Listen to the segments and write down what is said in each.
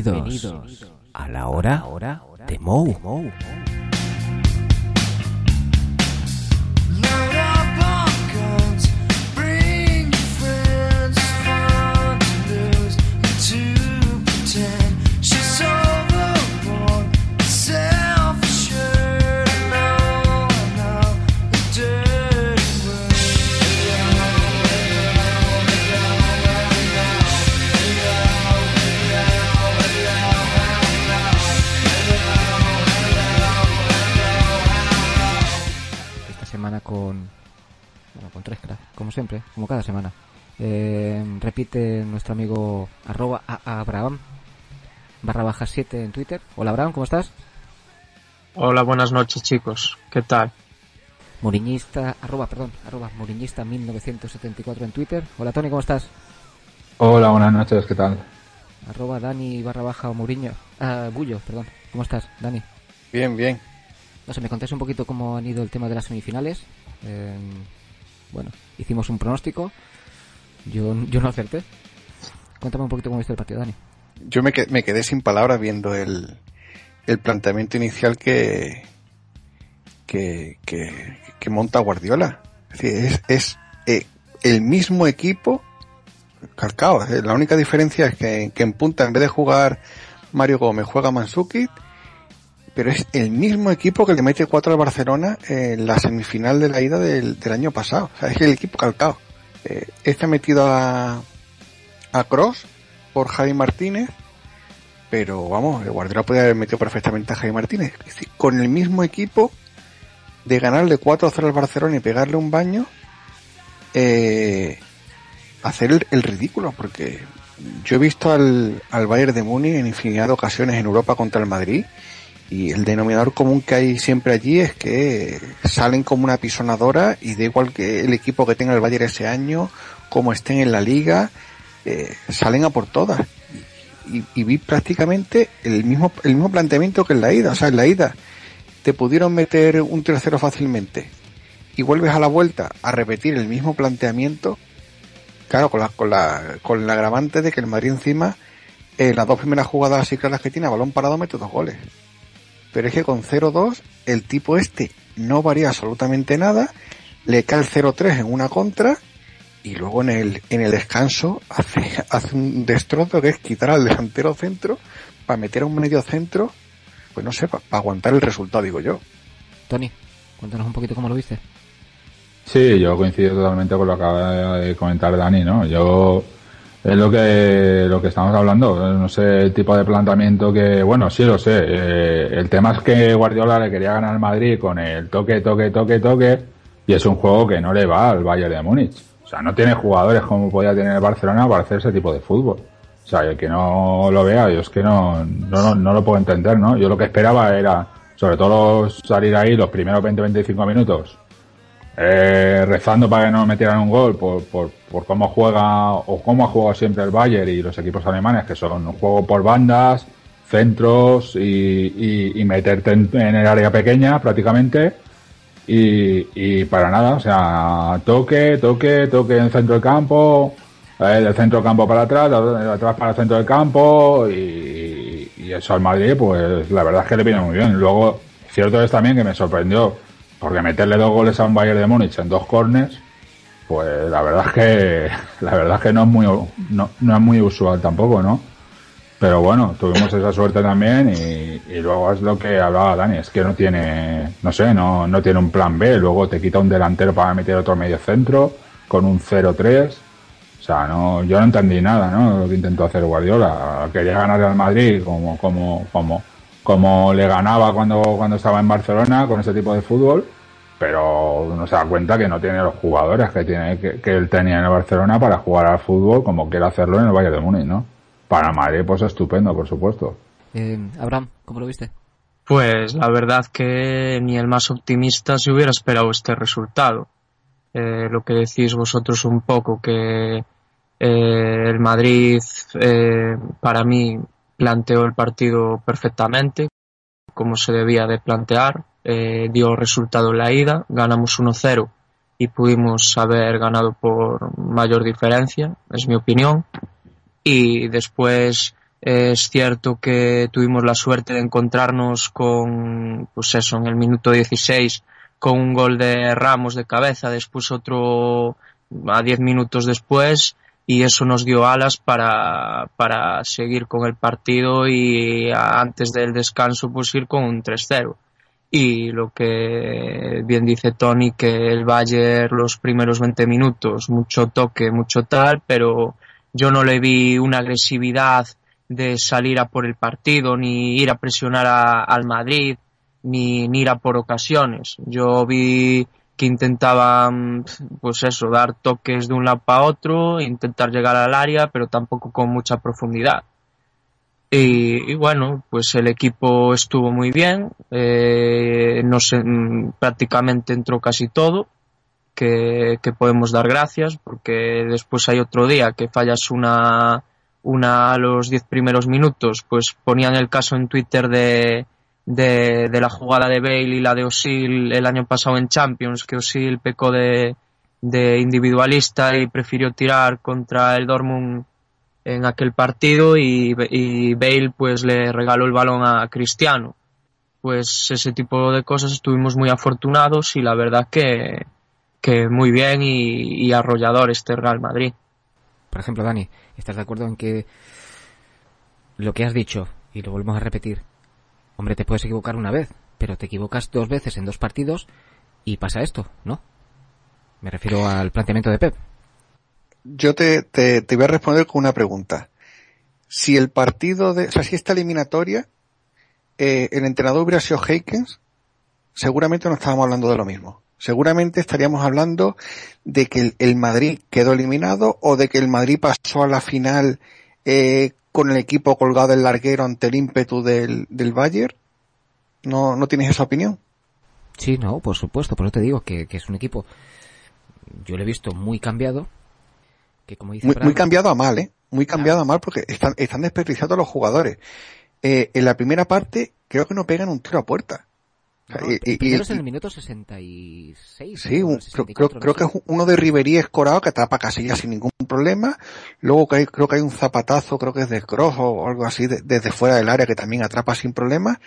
Bienvenidos, a la hora, de Mou. Siempre, como cada semana. Eh, repite nuestro amigo arroba a- Abraham barra baja 7 en Twitter. Hola Abraham, ¿cómo estás? Hola, buenas noches chicos. ¿Qué tal? Muriñista, arroba, perdón, arroba Muriñista 1974 en Twitter. Hola Tony, ¿cómo estás? Hola, buenas noches, ¿qué tal? Arroba Dani barra baja Muriño. Ah, Bullo, perdón. ¿Cómo estás, Dani? Bien, bien. No sé, me contáis un poquito cómo han ido el tema de las semifinales. Eh, bueno, hicimos un pronóstico. Yo, yo no acerté. Cuéntame un poquito cómo viste el partido, Dani. Yo me, me quedé sin palabras viendo el, el planteamiento inicial que, que, que, monta Guardiola. Es, decir, es, eh, el mismo equipo calcado. eh, La única diferencia es que, que en punta, en vez de jugar Mario Gómez, juega Mansuki, pero es el mismo equipo que le mete 4 al Barcelona en la semifinal de la ida del, del año pasado. O sea, es el equipo calcado. Eh, este ha metido a, a Cross por Javi Martínez, pero vamos, el Guardiola podía haber metido perfectamente a Javi Martínez. Es decir, con el mismo equipo de ganarle 4-0 al Barcelona y pegarle un baño, eh, hacer el, el ridículo, porque yo he visto al, al Bayern de Múnich en infinidad de ocasiones en Europa contra el Madrid y el denominador común que hay siempre allí es que salen como una pisonadora y da igual que el equipo que tenga el Bayern ese año, como estén en la liga, eh, salen a por todas. Y, vi prácticamente el mismo, el mismo planteamiento que en la ida. O sea, en la ida te pudieron meter un tercero fácilmente y vuelves a la vuelta a repetir el mismo planteamiento. Claro, con la, con la, con el agravante de que el Madrid encima, eh, las dos primeras jugadas así claras que tiene a balón parado mete dos goles. Pero es que con 0-2 el tipo este no varía absolutamente nada, le cae el 0-3 en una contra y luego en el, en el descanso hace, hace un destrozo que es quitar al delantero centro para meter a un medio centro, pues no sé, para aguantar el resultado, digo yo. Tony, cuéntanos un poquito cómo lo viste. Sí, yo coincido totalmente con lo que acaba de comentar Dani, ¿no? Yo es lo que lo que estamos hablando, no sé el tipo de planteamiento que, bueno, sí lo sé. eh, el tema es que Guardiola le quería ganar al Madrid con el toque, toque, toque, toque, y es un juego que no le va al Bayern de Múnich. O sea, no tiene jugadores como podía tener el Barcelona para hacer ese tipo de fútbol. O sea, el que no lo vea, yo es que no, no, no, no lo puedo entender, ¿no? Yo lo que esperaba era, sobre todo salir ahí los primeros 20-25 minutos, eh, rezando para que no metieran un gol por, por, por cómo juega o cómo ha jugado siempre el Bayern y los equipos alemanes, que son un juego por bandas, centros y, y, y meterte en, el área pequeña prácticamente. Y, y para nada, o sea, toque, toque, toque en el centro del campo, eh, del centro del campo para atrás, de de atrás para el centro del campo y, y eso al Madrid, pues la verdad es que le viene muy bien. Luego, cierto es también que me sorprendió, porque meterle dos goles a un Bayern de Múnich en dos corners, pues la verdad es que la verdad es que no es muy no, no es muy usual tampoco, ¿no? Pero bueno, tuvimos esa suerte también y, luego es lo que hablaba Dani, es que no tiene, no sé, no, no tiene un plan B, luego te quita un delantero para meter otro medio centro con un 0-3. O sea, no, yo no entendí nada, ¿no? Lo que intentó hacer Guardiola. Quería ganar al Madrid como, como, como, como le ganaba cuando, cuando estaba en Barcelona con ese tipo de fútbol, pero uno se da cuenta que no tiene los jugadores que tiene, que, que él tenía en el Barcelona para jugar al fútbol como quiere hacerlo en el Bayern de Múnich, ¿no? Para Madrid, pues estupendo, por supuesto. Eh, Abraham, ¿cómo lo viste? Pues la verdad que ni el más optimista se hubiera esperado este resultado. Eh, lo que decís vosotros un poco, que eh, el Madrid eh, para mí planteó el partido perfectamente, como se debía de plantear, eh, dio resultado en la ida, ganamos 1-0 y pudimos haber ganado por mayor diferencia, es mi opinión. Y después es cierto que tuvimos la suerte de encontrarnos con, pues eso, en el minuto 16 con un gol de Ramos de cabeza, después otro a 10 minutos después y eso nos dio alas para, para seguir con el partido y antes del descanso pues ir con un 3-0 y lo que bien dice Tony que el Bayern los primeros 20 minutos mucho toque, mucho tal, pero yo no le vi una agresividad de salir a por el partido ni ir a presionar al Madrid ni, ir a por ocasiones. Yo vi que intentaban, pues eso, dar toques de un lado para otro, intentar llegar al área, pero tampoco con mucha profundidad. Y, bueno, pues el equipo estuvo muy bien, eh, no sé, mm, prácticamente entró casi todo, que, podemos dar gracias, porque después hay otro día que fallas una, una a los diez primeros minutos, pues ponían el caso en Twitter de, de, la jugada de Bale y la de Osil el año pasado en Champions, que Osil pecó de, de individualista y prefirió tirar contra el Dortmund en aquel partido y, y Bale pues le regaló el balón a Cristiano. Pues ese tipo de cosas estuvimos muy afortunados y la verdad que, que muy bien y, y arrollador este Real Madrid. Por ejemplo, Dani, ¿estás de acuerdo en que lo que has dicho, y lo volvemos a repetir, hombre, te puedes equivocar una vez, pero te equivocas dos veces en dos partidos y pasa esto, ¿no? Me refiero al planteamiento de Pep yo te, te, te, voy a responder con una pregunta. Si el partido de, o sea, si esta eliminatoria, eh, el entrenador hubiera sido Heikens, seguramente no estábamos hablando de lo mismo. Seguramente estaríamos hablando de que el, el Madrid quedó eliminado o de que el Madrid pasó a la final eh, con el equipo colgado del larguero ante el ímpetu del, del Bayern. ¿No, ¿No tienes esa opinión? Sí, no, por supuesto. Por eso te digo que, que es un equipo, yo lo he visto muy cambiado, muy, cambiado a mal, ¿eh? Muy cambiado a mal porque están, están desperdiciando los jugadores. Eh, en la primera parte creo que no pegan un tiro a puerta. Y, y, en el minuto 66. Sí, creo, creo, que es uno de Riverí escorado que atrapa Casillas sin ningún problema. Luego que hay, creo que hay un zapatazo, creo que es de Cross o algo así, desde fuera del área que también atrapa sin problema.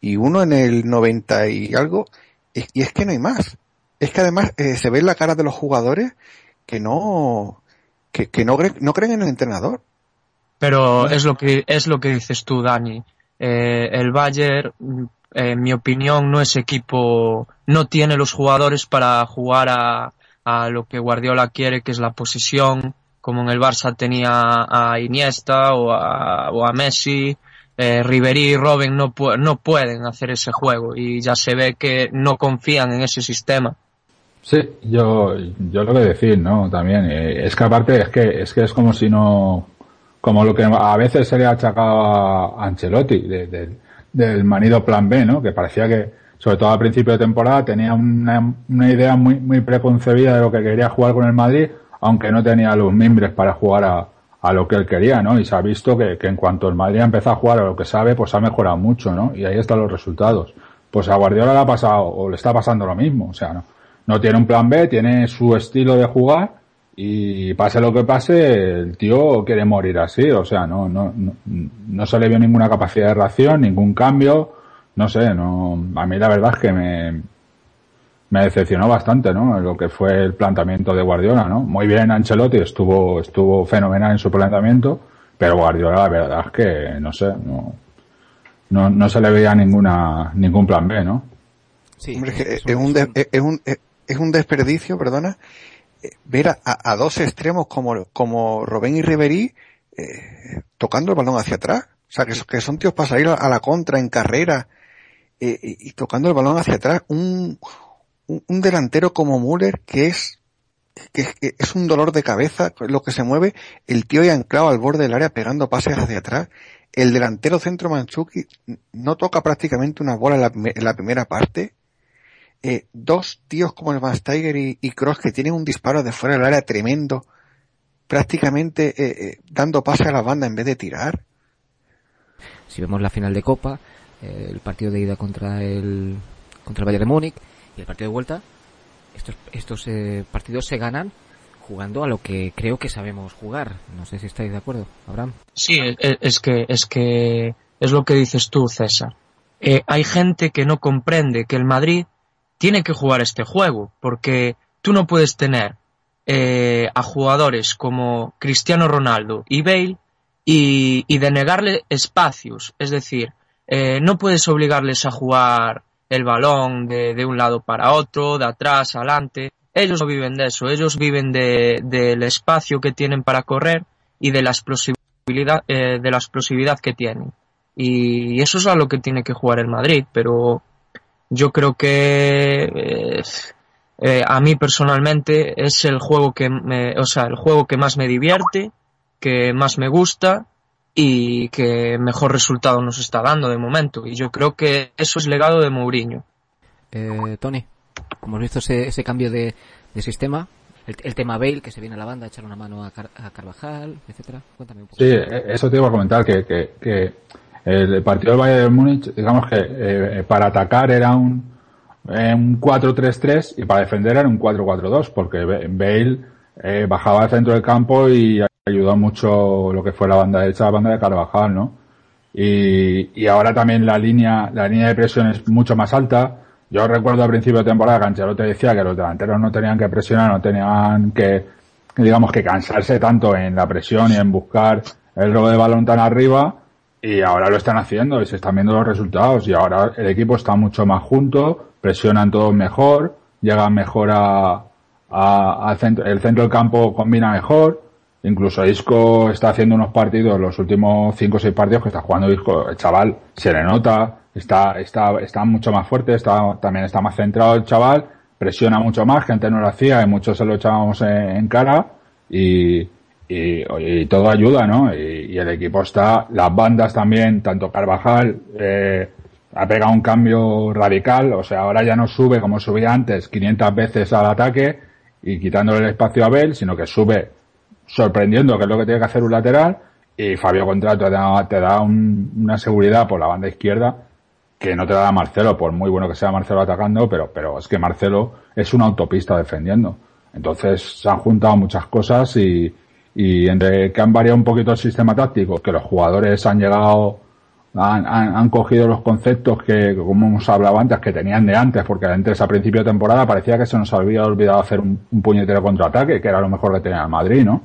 Y uno en el 90 y algo. Y, es que no hay más. Es que además eh, se ve en la cara de los jugadores que no, que, no, no creen en el entrenador. Pero es lo que, es lo que dices tú, Dani. Eh, el Bayern, en mi opinión, no es equipo, no tiene los jugadores para jugar a, a lo que Guardiola quiere, que es la posición, como en el Barça tenía a Iniesta o a, o a Messi. Eh, Ribery y Robin no, no pueden hacer ese juego y ya se ve que no confían en ese sistema. Sí, yo, yo lo que decir, ¿no? También, eh, es que aparte es que, es que es como si no, como lo que a veces se le ha achacado a Ancelotti, del manido plan B, ¿no? Que parecía que, sobre todo al principio de temporada, tenía una, una idea muy, muy preconcebida de lo que quería jugar con el Madrid, aunque no tenía los mimbres para jugar a, a lo que él quería, ¿no? Y se ha visto que, que en cuanto el Madrid ha empezado a jugar a lo que sabe, pues ha mejorado mucho, ¿no? Y ahí están los resultados. Pues a Guardiola le ha pasado, o le está pasando lo mismo, o sea, ¿no? no tiene un plan B, tiene su estilo de jugar y pase lo que pase, el tío quiere morir así, o sea, no, no, no, se le vio ninguna capacidad de reacción, ningún cambio, no sé, no, a mí la verdad es que me, me decepcionó bastante, ¿no? Lo que fue el planteamiento de Guardiola, ¿no? Muy bien Ancelotti, estuvo, estuvo fenomenal en su planteamiento, pero Guardiola la verdad es que, no sé, no, no, no se le veía ninguna, ningún plan B, ¿no? Sí, es, un, es, un, es un desperdicio, perdona, ver a, dos extremos como, como Robén y Riverí eh, tocando el balón hacia atrás. O sea, que, que son tíos para salir a, la contra en carrera eh, y, tocando el balón hacia atrás. Un, un, delantero como Müller que es que, es un dolor de cabeza lo que se mueve. El tío ya anclado al borde del área pegando pases hacia atrás. El delantero centro Manchuki no toca prácticamente una bola en la, en la primera parte eh, dos tíos como el Van Steiger y, Cross que tienen un disparo de fuera del área tremendo, prácticamente eh, eh, dando pase a la banda en vez de tirar. Si vemos la final de Copa, el partido de ida contra el contra el Bayern de Múnich y el partido de vuelta, estos estos partidos se ganan jugando a lo que creo que sabemos jugar. No sé si estáis de acuerdo, Abraham. Sí, e, e, es que es que es lo que dices tú, César. Eh, hay gente que no comprende que el Madrid tiene que jugar este juego, porque tú no puedes tener eh, a jugadores como Cristiano Ronaldo y Bale y, y denegarle espacios. Es decir, eh, no puedes obligarles a jugar el balón de, de, un lado para otro, de atrás, adelante. Ellos no viven de eso, ellos viven de, del espacio que tienen para correr y de la explosividad, eh, de la explosividad que tienen. Y eso es a lo que tiene que jugar el Madrid, pero yo creo que eh, eh, a mí personalmente es el juego que me, o sea, el juego que más me divierte, que más me gusta y que mejor resultado nos está dando de momento. Y yo creo que eso es legado de Mourinho. Eh, Tony, como has visto ese, ese cambio de, de sistema, el, el, tema Bale, que se viene a la banda a echar una mano a, Car a Carvajal, etcétera. Cuéntame un poco. Sí, eso te iba a comentar, que, que, que el partido del Bayern de Múnich, digamos que eh, para atacar era un, eh, un 4-3-3 y para defender era un 4-4-2, porque Bale eh, bajaba al centro del campo y ayudó mucho lo que fue la banda derecha, la banda de Carvajal, ¿no? Y, ahora también la línea, la línea de presión es mucho más alta. Yo recuerdo al principio de temporada que Ancelotti decía que los delanteros no tenían que presionar, no tenían que, digamos, que cansarse tanto en la presión y en buscar el robo de balón tan arriba, y ahora lo están haciendo y se están viendo los resultados. Y ahora el equipo está mucho más junto, presionan todos mejor, llegan mejor a, centro, el centro del campo combina mejor, incluso Isco está haciendo unos partidos, los últimos cinco o seis partidos que está jugando Isco, el chaval se le nota, está, está, está mucho más fuerte, está, también está más centrado el chaval, presiona mucho más, gente no lo hacía y muchos se lo echábamos en, en cara. Y, y, y, todo ayuda, ¿no? Y, el equipo está, las bandas también, tanto Carvajal, eh, ha pegado un cambio radical, o sea, ahora ya no sube como subía antes 500 veces al ataque y quitándole el espacio a Bell, sino que sube sorprendiendo, que es lo que tiene que hacer un lateral, y Fabio Contrato te da, te da un, una seguridad por la banda izquierda que no te da Marcelo, por muy bueno que sea Marcelo atacando, pero, pero es que Marcelo es una autopista defendiendo. Entonces se han juntado muchas cosas y, y entre que han variado un poquito el sistema táctico, que los jugadores han llegado, han, han, han, cogido los conceptos que, como hemos hablado antes, que tenían de antes, porque antes a principio de temporada parecía que se nos había olvidado hacer un, puñetero contraataque, que era lo mejor que tenía el Madrid, ¿no?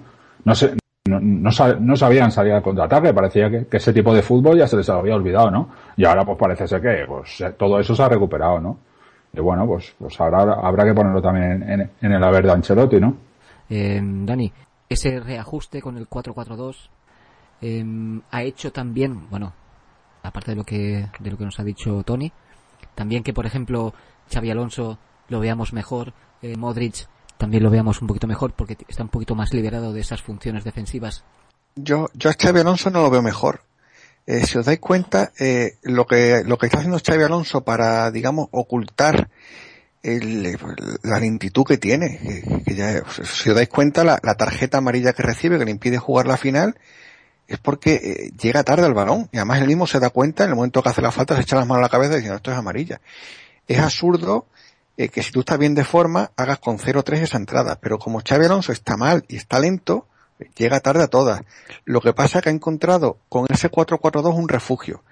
No sé, no, no, sabían salir al contraataque, parecía que, ese tipo de fútbol ya se les había olvidado, ¿no? Y ahora pues parece ser que pues todo eso se ha recuperado, ¿no? Y bueno, pues, pues ahora habrá que ponerlo también en, en, en el haber de Ancelotti, ¿no? Eh, Dani, ese reajuste con el 4-4-2 eh, ha hecho también, bueno, aparte de lo que de lo que nos ha dicho Tony, también que por ejemplo Xavi Alonso lo veamos mejor, eh, Modric también lo veamos un poquito mejor porque está un poquito más liberado de esas funciones defensivas. Yo yo a Xavi Alonso no lo veo mejor. Eh, si os dais cuenta, eh, lo que lo que está haciendo Xavi Alonso para, digamos, ocultar el, la lentitud que tiene, que, que ya, si os dais cuenta, la, la, tarjeta amarilla que recibe, que le impide jugar la final, es porque eh, llega tarde al balón. Y además él mismo se da cuenta, en el momento que hace la falta, se echa las manos a la cabeza diciendo, esto es amarilla. Es absurdo eh, que si tú estás bien de forma, hagas con 0-3 esa entrada. Pero como Xavi Alonso está mal y está lento, llega tarde a todas. Lo que pasa es que ha encontrado con ese 4-4-2 un refugio,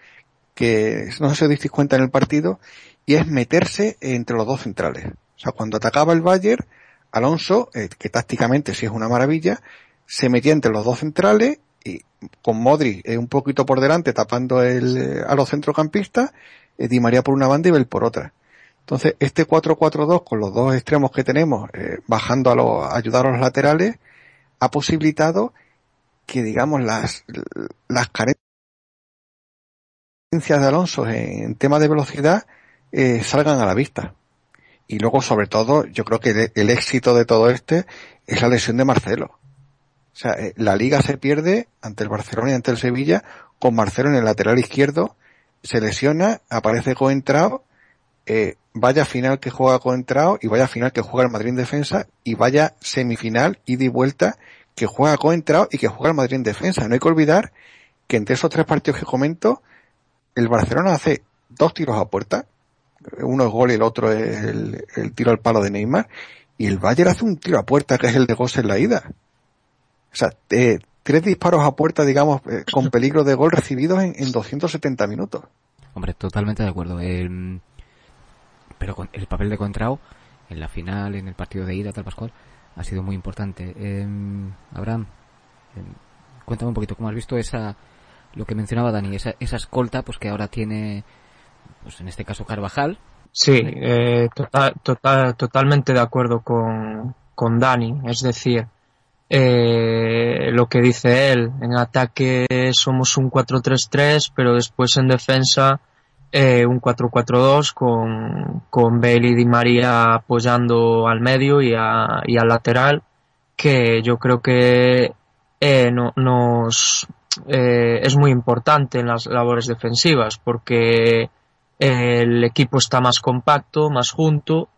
que no sé si os disteis cuenta en el partido, y es meterse entre los dos centrales. O sea, cuando atacaba el Bayern, Alonso, eh, que tácticamente sí es una maravilla, se metía entre los dos centrales y con Modri eh, un poquito por delante tapando el, eh, a los centrocampistas, Di María por una banda y Bel por otra. Entonces, este 4-4-2 con los dos extremos que tenemos, bajando a, los, a ayudar a los laterales, ha posibilitado que, digamos, las, las carencias de Alonso en, en tema de velocidad eh, salgan a la vista. Y luego, sobre todo, yo creo que el, éxito de todo este es la lesión de Marcelo. O sea, eh, la liga se pierde ante el Barcelona y ante el Sevilla con Marcelo en el lateral izquierdo, se lesiona, aparece coentrado, eh, vaya final que juega coentrado y vaya final que juega el Madrid en defensa y vaya semifinal ida y vuelta que juega coentrado y que juega el Madrid en defensa. No hay que olvidar que entre esos tres partidos que comento, el Barcelona hace dos tiros a puerta, uno es gol y el otro es el, el, tiro al palo de Neymar, y el Bayern hace un tiro a puerta que es el de Goss en la ida. O sea, eh, tres disparos a puerta, digamos, eh, con peligro de gol recibidos en, en 270 minutos. Hombre, totalmente de acuerdo. El, pero con el papel de Contrao en la final, en el partido de ida, tal Pascual, ha sido muy importante. Eh, Abraham, eh, cuéntame un poquito cómo has visto esa, lo que mencionaba Dani, esa, esa escolta, pues que ahora tiene, pues en este caso Carvajal. Sí, eh, total, total, totalmente de acuerdo con, con Dani. Es decir, eh, lo que dice él, en ataque somos un 4-3-3, pero después en defensa eh, un 4-4-2 con, con Bale y Di María apoyando al medio y, a, y al lateral, que yo creo que eh, no, nos es muy importante en las labores defensivas porque el equipo está más compacto, más junto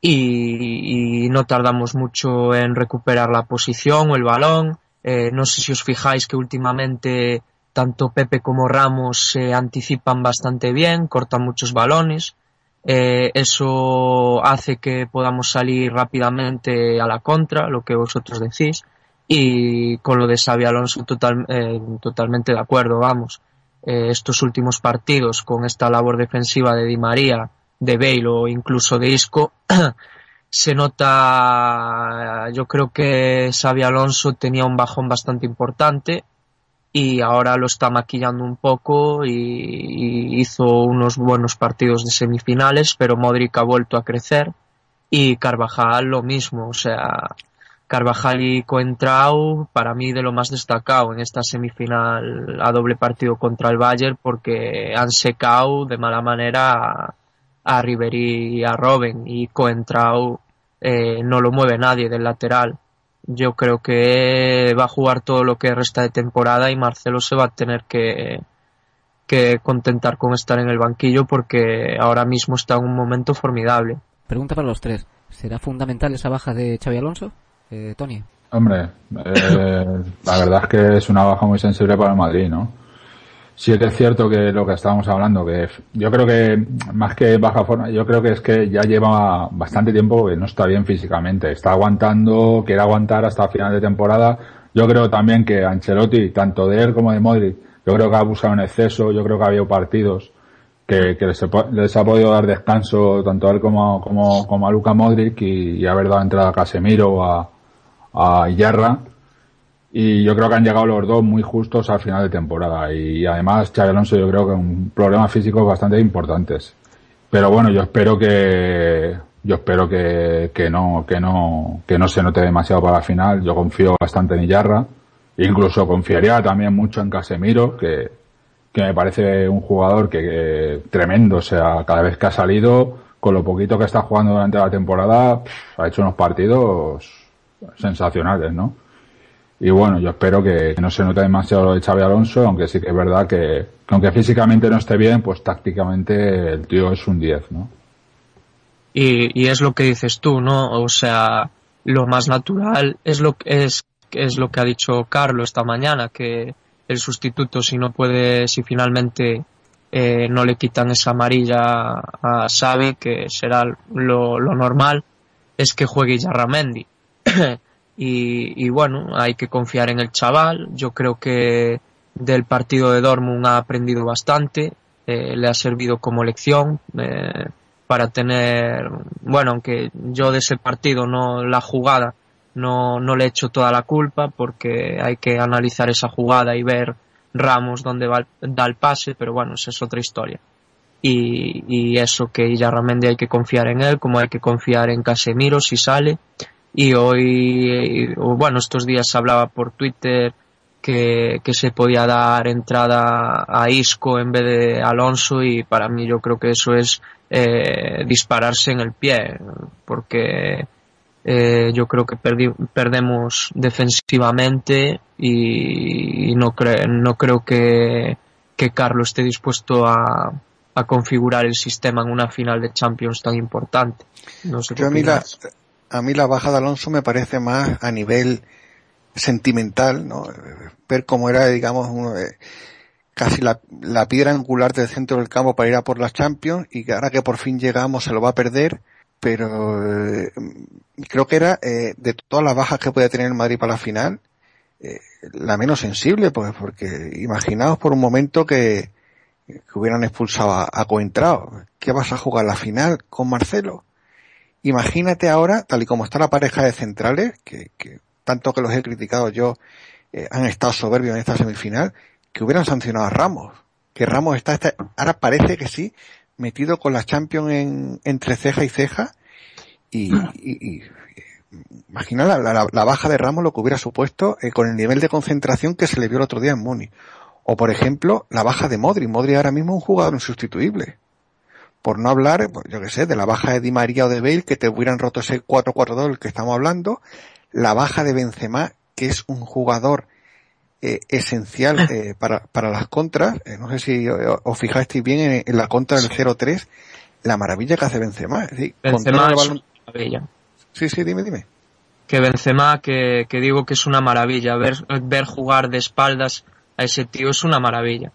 y, no tardamos mucho en recuperar la posición o el balón. Eh, no sé si os fijáis que últimamente tanto Pepe como Ramos se anticipan bastante bien, cortan muchos balones. Eh, eso hace que podamos salir rápidamente a la contra, lo que vosotros decís. Y con lo de Xavi Alonso total, eh, totalmente de acuerdo, vamos. Eh, estos últimos partidos con esta labor defensiva de Di María, de Bale o incluso de Isco, se nota, yo creo que Xavi Alonso tenía un bajón bastante importante y ahora lo está maquillando un poco y, y, hizo unos buenos partidos de semifinales, pero Modric ha vuelto a crecer y Carvajal lo mismo, o sea, Carvajal y Coentrao para mí de lo más destacado en esta semifinal a doble partido contra el Bayern porque han secado de mala manera a, Ribery y a Robben y Coentrao eh, no lo mueve nadie del lateral yo creo que va a jugar todo lo que resta de temporada y Marcelo se va a tener que, que contentar con estar en el banquillo porque ahora mismo está en un momento formidable. Pregunta para los tres. ¿Será fundamental esa baja de Xavi Alonso, eh, Tony? Hombre, eh, la verdad es que es una baja muy sensible para el Madrid, ¿no? sí que es cierto que lo que estábamos hablando, que yo creo que más que baja forma, yo creo que es que ya lleva bastante tiempo que no está bien físicamente, está aguantando, quiere aguantar hasta final de temporada. Yo creo también que Ancelotti, tanto de él como de Modric, yo creo que ha abusado en exceso, yo creo que ha habido partidos que, que les, les, ha podido dar descanso tanto a él como, como, como a Luca Modric y, haber dado entrada a Casemiro a, a Yarra y yo creo que han llegado los dos muy justos al final de temporada. Y además Xavi Alonso yo creo que un problema físico bastante importantes. Pero bueno yo espero que yo espero que, que no que no que no se note demasiado para la final. Yo confío bastante en Iyarra. Incluso confiaría también mucho en Casemiro que que me parece un jugador que, tremendo. O sea cada vez que ha salido con lo poquito que está jugando durante la temporada ha hecho unos partidos sensacionales no y bueno, yo espero que, no se note demasiado lo de Xavi Alonso, aunque sí que es verdad que, que, aunque físicamente no esté bien, pues tácticamente el tío es un 10, ¿no? Y, es lo que dices tú, ¿no? O sea, lo más natural es lo que es, lo que ha dicho Carlos esta mañana, que el sustituto si no puede, si finalmente eh, no le quitan esa amarilla a Xavi, que será lo, lo normal, es que juegue Yarramendi. y, y, bueno, hay que confiar en el chaval. Yo creo que del partido de Dortmund ha aprendido bastante, eh, le ha servido como lección eh, para tener, bueno, aunque yo de ese partido no la jugada no, no le echo toda la culpa porque hay que analizar esa jugada y ver Ramos dónde va, da el pase, pero bueno, esa es otra historia. Y, eso que Yarramendi hay que confiar en él, como hay que confiar en Casemiro si sale y hoy, bueno, estos días se hablaba por Twitter que, que, se podía dar entrada a Isco en vez de Alonso y para mí yo creo que eso es eh, dispararse en el pie porque eh, yo creo que perdi perdemos defensivamente y, y no, cre no creo que, que Carlos esté dispuesto a, a configurar el sistema en una final de Champions tan importante. No sé yo, mira, a mí la baja de Alonso me parece más a nivel sentimental, ¿no? Ver cómo era, digamos, uno de, casi la, piedra angular del centro del campo para ir a por las Champions y que ahora que por fin llegamos se lo va a perder, pero eh, creo que era eh, de todas las bajas que podía tener el Madrid para la final, eh, la menos sensible, pues porque imaginaos por un momento que, que hubieran expulsado a, a Coentrao. ¿Qué vas a jugar la final con Marcelo? Imagínate ahora, tal y como está la pareja de centrales, que, que tanto que los he criticado yo, eh, han estado soberbios en esta semifinal, que hubieran sancionado a Ramos. Que Ramos está, ahora parece que sí, metido con la Champions en, entre ceja y ceja, y, y, y imagina la, la, la, baja de Ramos lo que hubiera supuesto eh, con el nivel de concentración que se le vio el otro día en Muni. O por ejemplo, la baja de Modri. Modri ahora mismo es un jugador insustituible. Por no hablar, pues, yo que sé, de la baja de Di María o de Bale, que te hubieran roto ese 4-4-2 del que estamos hablando. La baja de Benzema, que es un jugador eh, esencial eh, para, para las contras. Eh, no sé si os fijasteis bien en, en la contra del 0-3, la maravilla que hace Benzema. Es decir, Benzema es una maravilla. Sí, sí, dime, dime. Que Benzema, que, que digo que es una maravilla. Ver, ver jugar de espaldas a ese tío es una maravilla.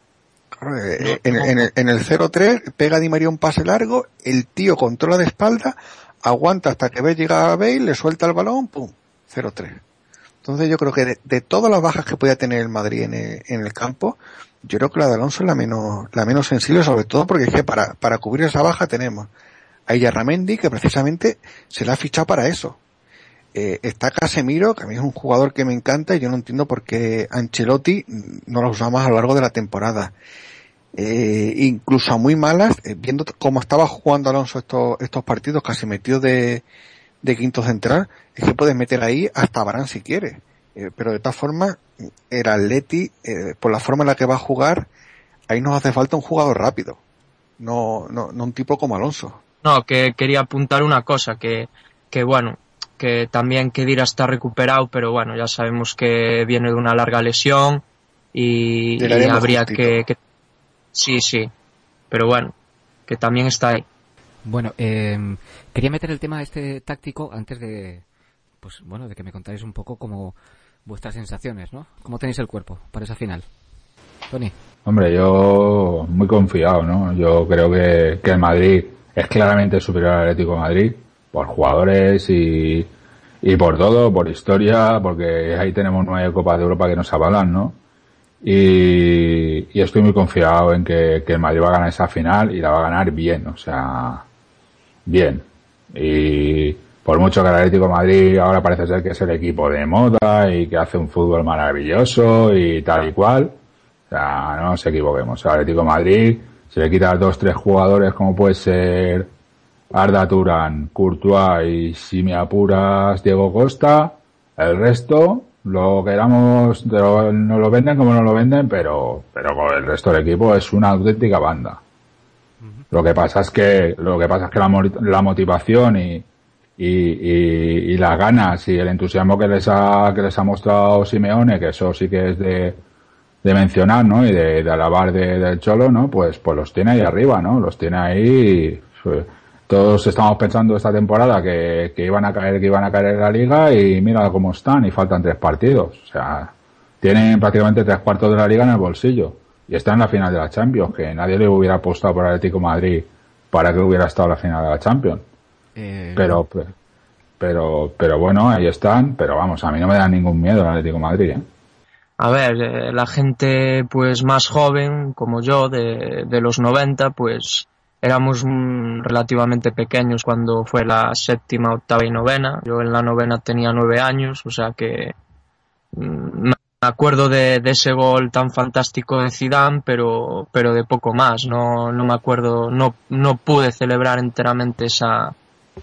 En, en, el, en el 0-3 pega Di María un pase largo, el tío controla de espalda, aguanta hasta que ve llegar a Bale, le suelta el balón, pum, 0-3. Entonces yo creo que de, de, todas las bajas que podía tener el Madrid en el, en el, campo, yo creo que la de Alonso es la menos, la menos sensible, sobre todo porque es que para, para cubrir esa baja tenemos a Yarramendi, que precisamente se la ha fichado para eso. Eh, está Casemiro, que a mí es un jugador que me encanta y yo no entiendo por qué Ancelotti no lo usa más a lo largo de la temporada. Eh, incluso a muy malas, eh, viendo cómo estaba jugando Alonso estos, estos partidos, casi metido de, de quinto central, es que puedes meter ahí hasta Barán si quieres. Eh, pero de todas formas, el Atleti, por la forma en la que va a jugar, ahí nos hace falta un jugador rápido. No, no, no un tipo como Alonso. No, que quería apuntar una cosa, que, que bueno, que también Kedira está recuperado, pero bueno, ya sabemos que viene de una larga lesión y, y habría que, que, Sí, sí, pero bueno, que también está ahí. Bueno, eh, quería meter el tema este táctico antes de, pues bueno, de que me contáis un poco como vuestras sensaciones, ¿no? ¿Cómo tenéis el cuerpo para esa final? Tony. Hombre, yo muy confiado, ¿no? Yo creo que, que el Madrid es claramente superior al Atlético de Madrid por jugadores y, y por todo, por historia, porque ahí tenemos nueve Copas de Europa que nos avalan, ¿no? Y, y estoy muy confiado en que, que el Madrid va a ganar esa final y la va a ganar bien, o sea, bien. Y por mucho que el Atlético Madrid ahora parece ser que es el equipo de moda y que hace un fútbol maravilloso y tal y cual, o sea, no nos equivoquemos. El Atlético Madrid se le quita dos, tres jugadores como puede ser Arda Turán, Courtois y si me apuras Diego Costa, el resto lo queramos, no lo venden como no lo venden, pero, pero con el resto del equipo es una auténtica banda. Lo que pasa es que, lo que pasa es que la, la motivación y, y, y, y, las ganas y el entusiasmo que les ha, que les ha mostrado Simeone, que eso sí que es de, de mencionar, ¿no? Y de, de alabar de, del Cholo, ¿no? Pues, pues los tiene ahí arriba, ¿no? Los tiene ahí, pues, todos estamos pensando esta temporada que, que iban a caer, que iban a caer en la liga y mira cómo están y faltan tres partidos. O sea, tienen prácticamente tres cuartos de la liga en el bolsillo y está en la final de la Champions, que nadie le hubiera apostado por Atlético Madrid para que hubiera estado en la final de la Champions. Eh... Pero, pero, pero bueno, ahí están, pero vamos, a mí no me da ningún miedo el Atlético Madrid, ¿eh? A ver, eh, la gente pues más joven, como yo, de, de los 90, pues éramos relativamente pequeños cuando fue la séptima, octava y novena. Yo en la novena tenía nueve años, o sea que me acuerdo de, de, ese gol tan fantástico de Zidane, pero, pero de poco más. No, no me acuerdo, no, no pude celebrar enteramente esa,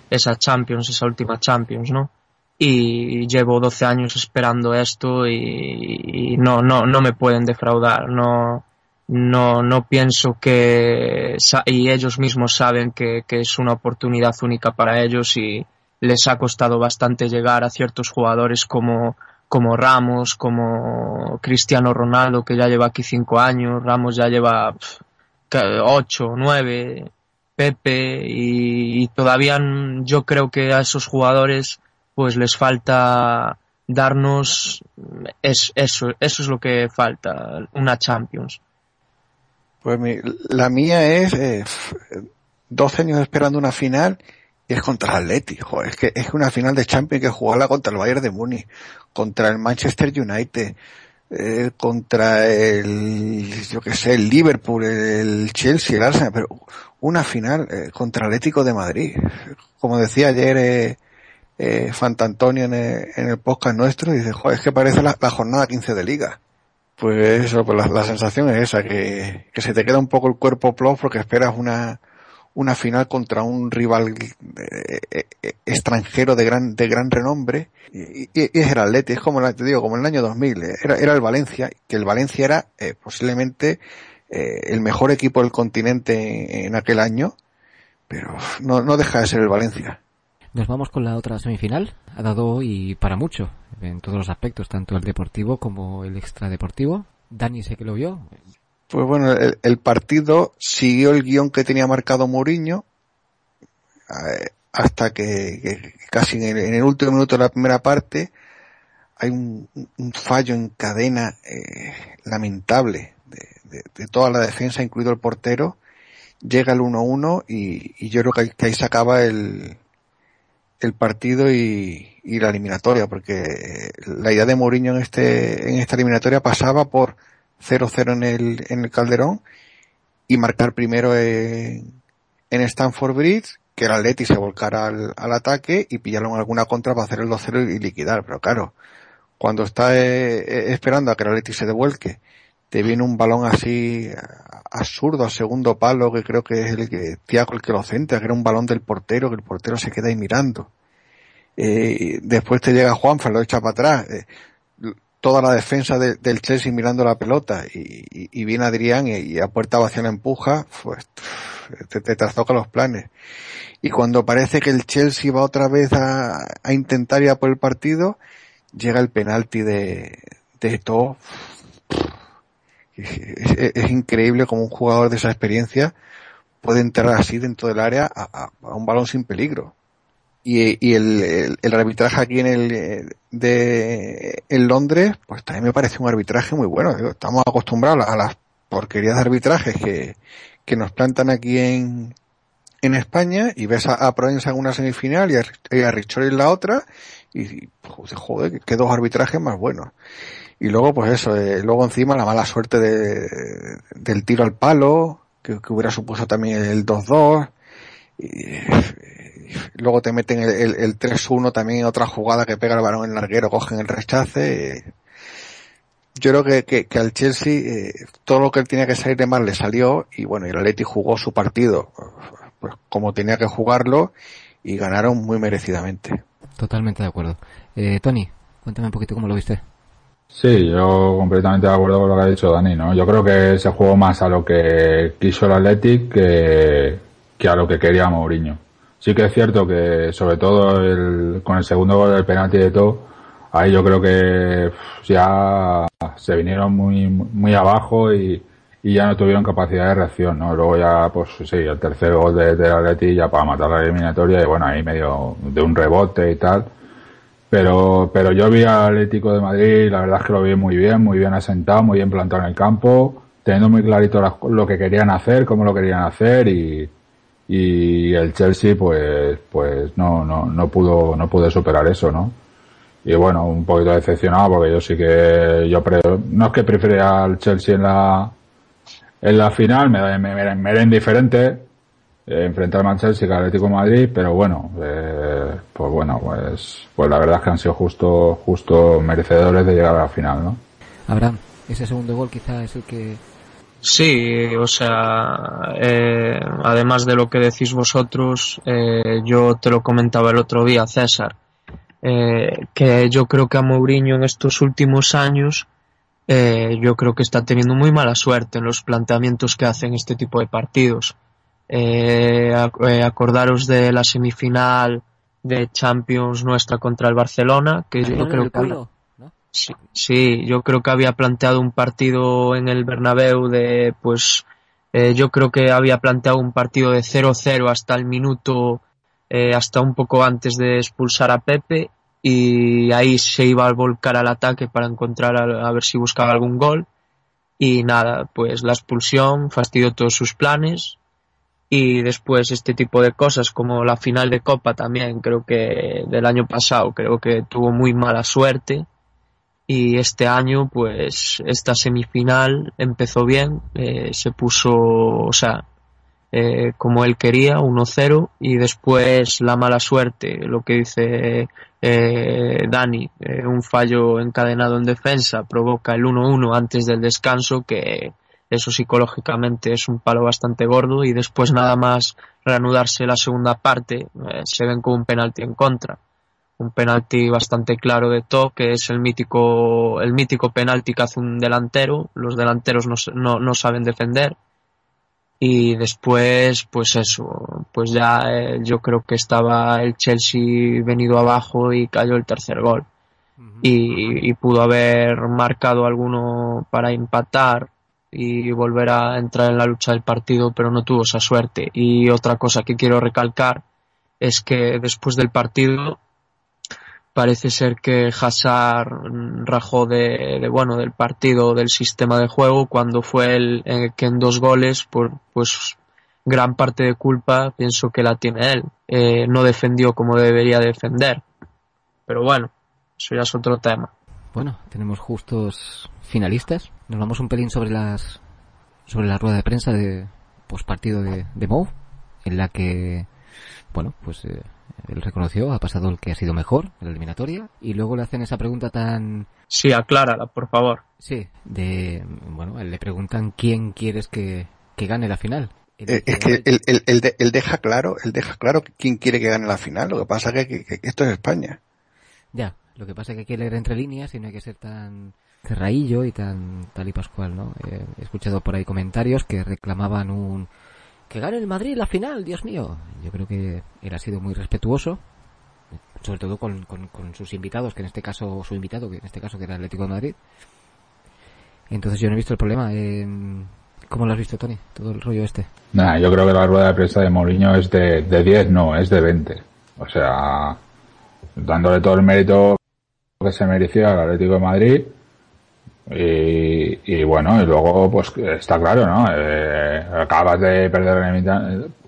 esa Champions, esa última Champions, ¿no? Y llevo 12 años esperando esto y, y no, no, no me pueden defraudar. No, no, no pienso que, y ellos mismos saben que, que, es una oportunidad única para ellos y les ha costado bastante llegar a ciertos jugadores como, como Ramos, como Cristiano Ronaldo, que ya lleva aquí cinco años, Ramos ya lleva ocho, nueve, Pepe, y, y todavía yo creo que a esos jugadores pues les falta darnos es, eso, eso es lo que falta, una Champions. Pues mi, la mía es eh, 12 años esperando una final y es contra el Atleti. Es que es una final de Champions que jugarla contra el Bayern de Múnich, contra el Manchester United, eh, contra el, yo que sé, el Liverpool, el Chelsea, el Arsenal, pero una final eh, contra el Atlético de Madrid. Como decía ayer eh, eh Fantantonio en el, en el podcast nuestro, dice, joder, es que parece la, la jornada 15 de liga. Pues eso, pues la, sensación es esa, que, se te queda un poco el cuerpo plof porque esperas una, una final contra un rival eh, eh, extranjero de gran, de gran renombre y, es el Atleti, es como, te digo, como en el año 2000, eh, era, era el Valencia, que el Valencia era eh, posiblemente el mejor equipo del continente en, en aquel año, pero no, no deja de ser el Valencia. Nos vamos con la otra semifinal. Ha dado y para mucho en todos los aspectos, tanto el deportivo como el extradeportivo. Dani sé que lo vio. Pues bueno, el, el partido siguió el guion que tenía marcado Mourinho eh, hasta que, casi en el, en el, último minuto de la primera parte hay un, fallo en cadena eh, lamentable de, toda la defensa, incluido el portero. Llega el 1-1 y, y, yo creo que ahí se acaba el, el partido y, y, la eliminatoria, porque la idea de Mourinho en este en esta eliminatoria pasaba por 0-0 en el, en el Calderón y marcar primero en, en Stanford Bridge, que el Atleti se volcara al, ataque y pillarlo en alguna contra para hacer el 2-0 y liquidar. Pero claro, cuando está eh, esperando a que el Atleti se devuelque, te viene un balón así absurdo al segundo palo, que creo que es el que Tiago el que lo centra, que era un balón del portero, que el portero se queda ahí mirando. Eh, después te llega Juanfa, lo echa para atrás. Eh, toda la defensa de, del Chelsea mirando la pelota y, viene Adrián y, y, a puerta vacía la empuja, pues te, te trastoca los planes. Y cuando parece que el Chelsea va otra vez a, a intentar ir a por el partido, llega el penalti de, de todo. Es, increíble como un jugador de esa experiencia puede entrar así dentro del área a un balón sin peligro y, y el, el, el, arbitraje aquí en el de en Londres, pues también me parece un arbitraje muy bueno. Estamos acostumbrados a las porquerías de arbitrajes que, que nos plantan aquí en, en España y ves a, a Provenza en una semifinal y a, a en la otra y joder, qué dos arbitrajes más buenos. Y luego pues eso, eh, luego encima la mala suerte de, del tiro al palo, que, hubiera supuesto también el 2-2. Y, luego te meten el, el, el 3-1 también otra jugada que pega el balón en larguero, cogen el rechace. Yo creo que, que, al Chelsea eh, todo lo que tenía que salir de mal le salió y bueno, y el Atleti jugó su partido pues como tenía que jugarlo y ganaron muy merecidamente. Totalmente de acuerdo. Eh, Tony, cuéntame un poquito cómo lo viste. Sí, yo completamente de acuerdo con lo que ha dicho Dani, ¿no? Yo creo que se jugó más a lo que quiso el Athletic que, que a lo que quería Mourinho sí que es cierto que sobre todo el, con el segundo gol del penalti de todo, ahí yo creo que ya se vinieron muy, muy abajo y, y ya no tuvieron capacidad de reacción, ¿no? Luego ya, pues sí, el tercer gol de, de Atleti ya para matar la eliminatoria y bueno, ahí medio de un rebote y tal. Pero, pero yo vi al Atlético de Madrid, la verdad es que lo vi muy bien, muy bien asentado, muy bien plantado en el campo, teniendo muy clarito lo que querían hacer, cómo lo querían hacer y, y el Chelsea pues pues no no no pudo no pude superar eso no y bueno un poquito decepcionado porque yo sí que yo pre, no es que prefiera al Chelsea en la en la final me, me, me, me era indiferente eh, enfrentar al Manchester y al Atlético de Madrid pero bueno eh, pues bueno pues pues la verdad es que han sido justo justo merecedores de llegar a la final no Abraham ese segundo gol quizá es el que Sí, o sea, eh, además de lo que decís vosotros, eh, yo te lo comentaba el otro día, César, eh, que yo creo que a Mourinho en estos últimos años, eh, yo creo que está teniendo muy mala suerte en los planteamientos que hacen este tipo de partidos. Eh, eh, acordaros de la semifinal de Champions nuestra contra el Barcelona, que yo creo que... Sí, sí, yo creo que había planteado un partido en el Bernabéu de, pues, eh, yo creo que había planteado un partido de 0-0 hasta el minuto, eh, hasta un poco antes de expulsar a Pepe y ahí se iba a volcar al ataque para encontrar a, ver si buscaba algún gol. Y nada, pues la expulsión fastidió todos sus planes. Y después este tipo de cosas como la final de Copa también creo que del año pasado creo que tuvo muy mala suerte. Y este año pues esta semifinal empezó bien eh, se puso o sea eh, como él quería 1-0 y después la mala suerte lo que dice eh, Dani un fallo encadenado en defensa provoca el 1-1 antes del descanso que eso psicológicamente es un palo bastante gordo y después nada más reanudarse la segunda parte se ven con un penalti en contra un penalti bastante claro de To, que es el mítico, el mítico penalti que hace un delantero. Los delanteros no, no, saben defender. Y después, pues eso, pues ya eh, yo creo que estaba el Chelsea venido abajo y cayó el tercer gol. y, y, pudo haber marcado alguno para empatar y volver a entrar en la lucha del partido, pero no tuvo esa suerte. Y otra cosa que quiero recalcar es que después del partido parece ser que Hazard rajó de, bueno del partido del sistema de juego cuando fue el que en dos goles por pues gran parte de culpa pienso que la tiene él. Eh, no defendió como debería defender. Pero bueno eso ya es otro tema. Bueno tenemos justos finalistas. Nos vamos un pelín sobre las sobre la rueda de prensa de postpartido de, de Mou en la que bueno pues eh, él reconoció, ha pasado el que ha sido mejor en la eliminatoria y luego le hacen esa pregunta tan... Sí, aclárala, por favor. Sí, de... Bueno, le preguntan quién quieres que, gane la final. Eh, es que él, deja claro, él deja claro quién quiere que gane la final. Lo que pasa es que, esto es España. Ya, lo que pasa es que hay que leer entre líneas y no hay que ser tan cerraillo y tan tal y pascual, ¿no? Eh, he escuchado por ahí comentarios que reclamaban un que gane el Madrid la final, Dios mío. Yo creo que él ha sido muy respetuoso, sobre todo con, sus invitados, que en este caso, su invitado, que en este caso que era Atlético de Madrid. Entonces yo no he visto el problema. ¿Cómo lo has visto, Tony? Todo el rollo este. Nah, yo creo que la rueda de prensa de Mourinho es de, de 10, no, es de 20. O sea, dándole todo el mérito que se merecía al Atlético de Madrid y, bueno, y luego, pues está claro, ¿no? Eh, acabas de perder,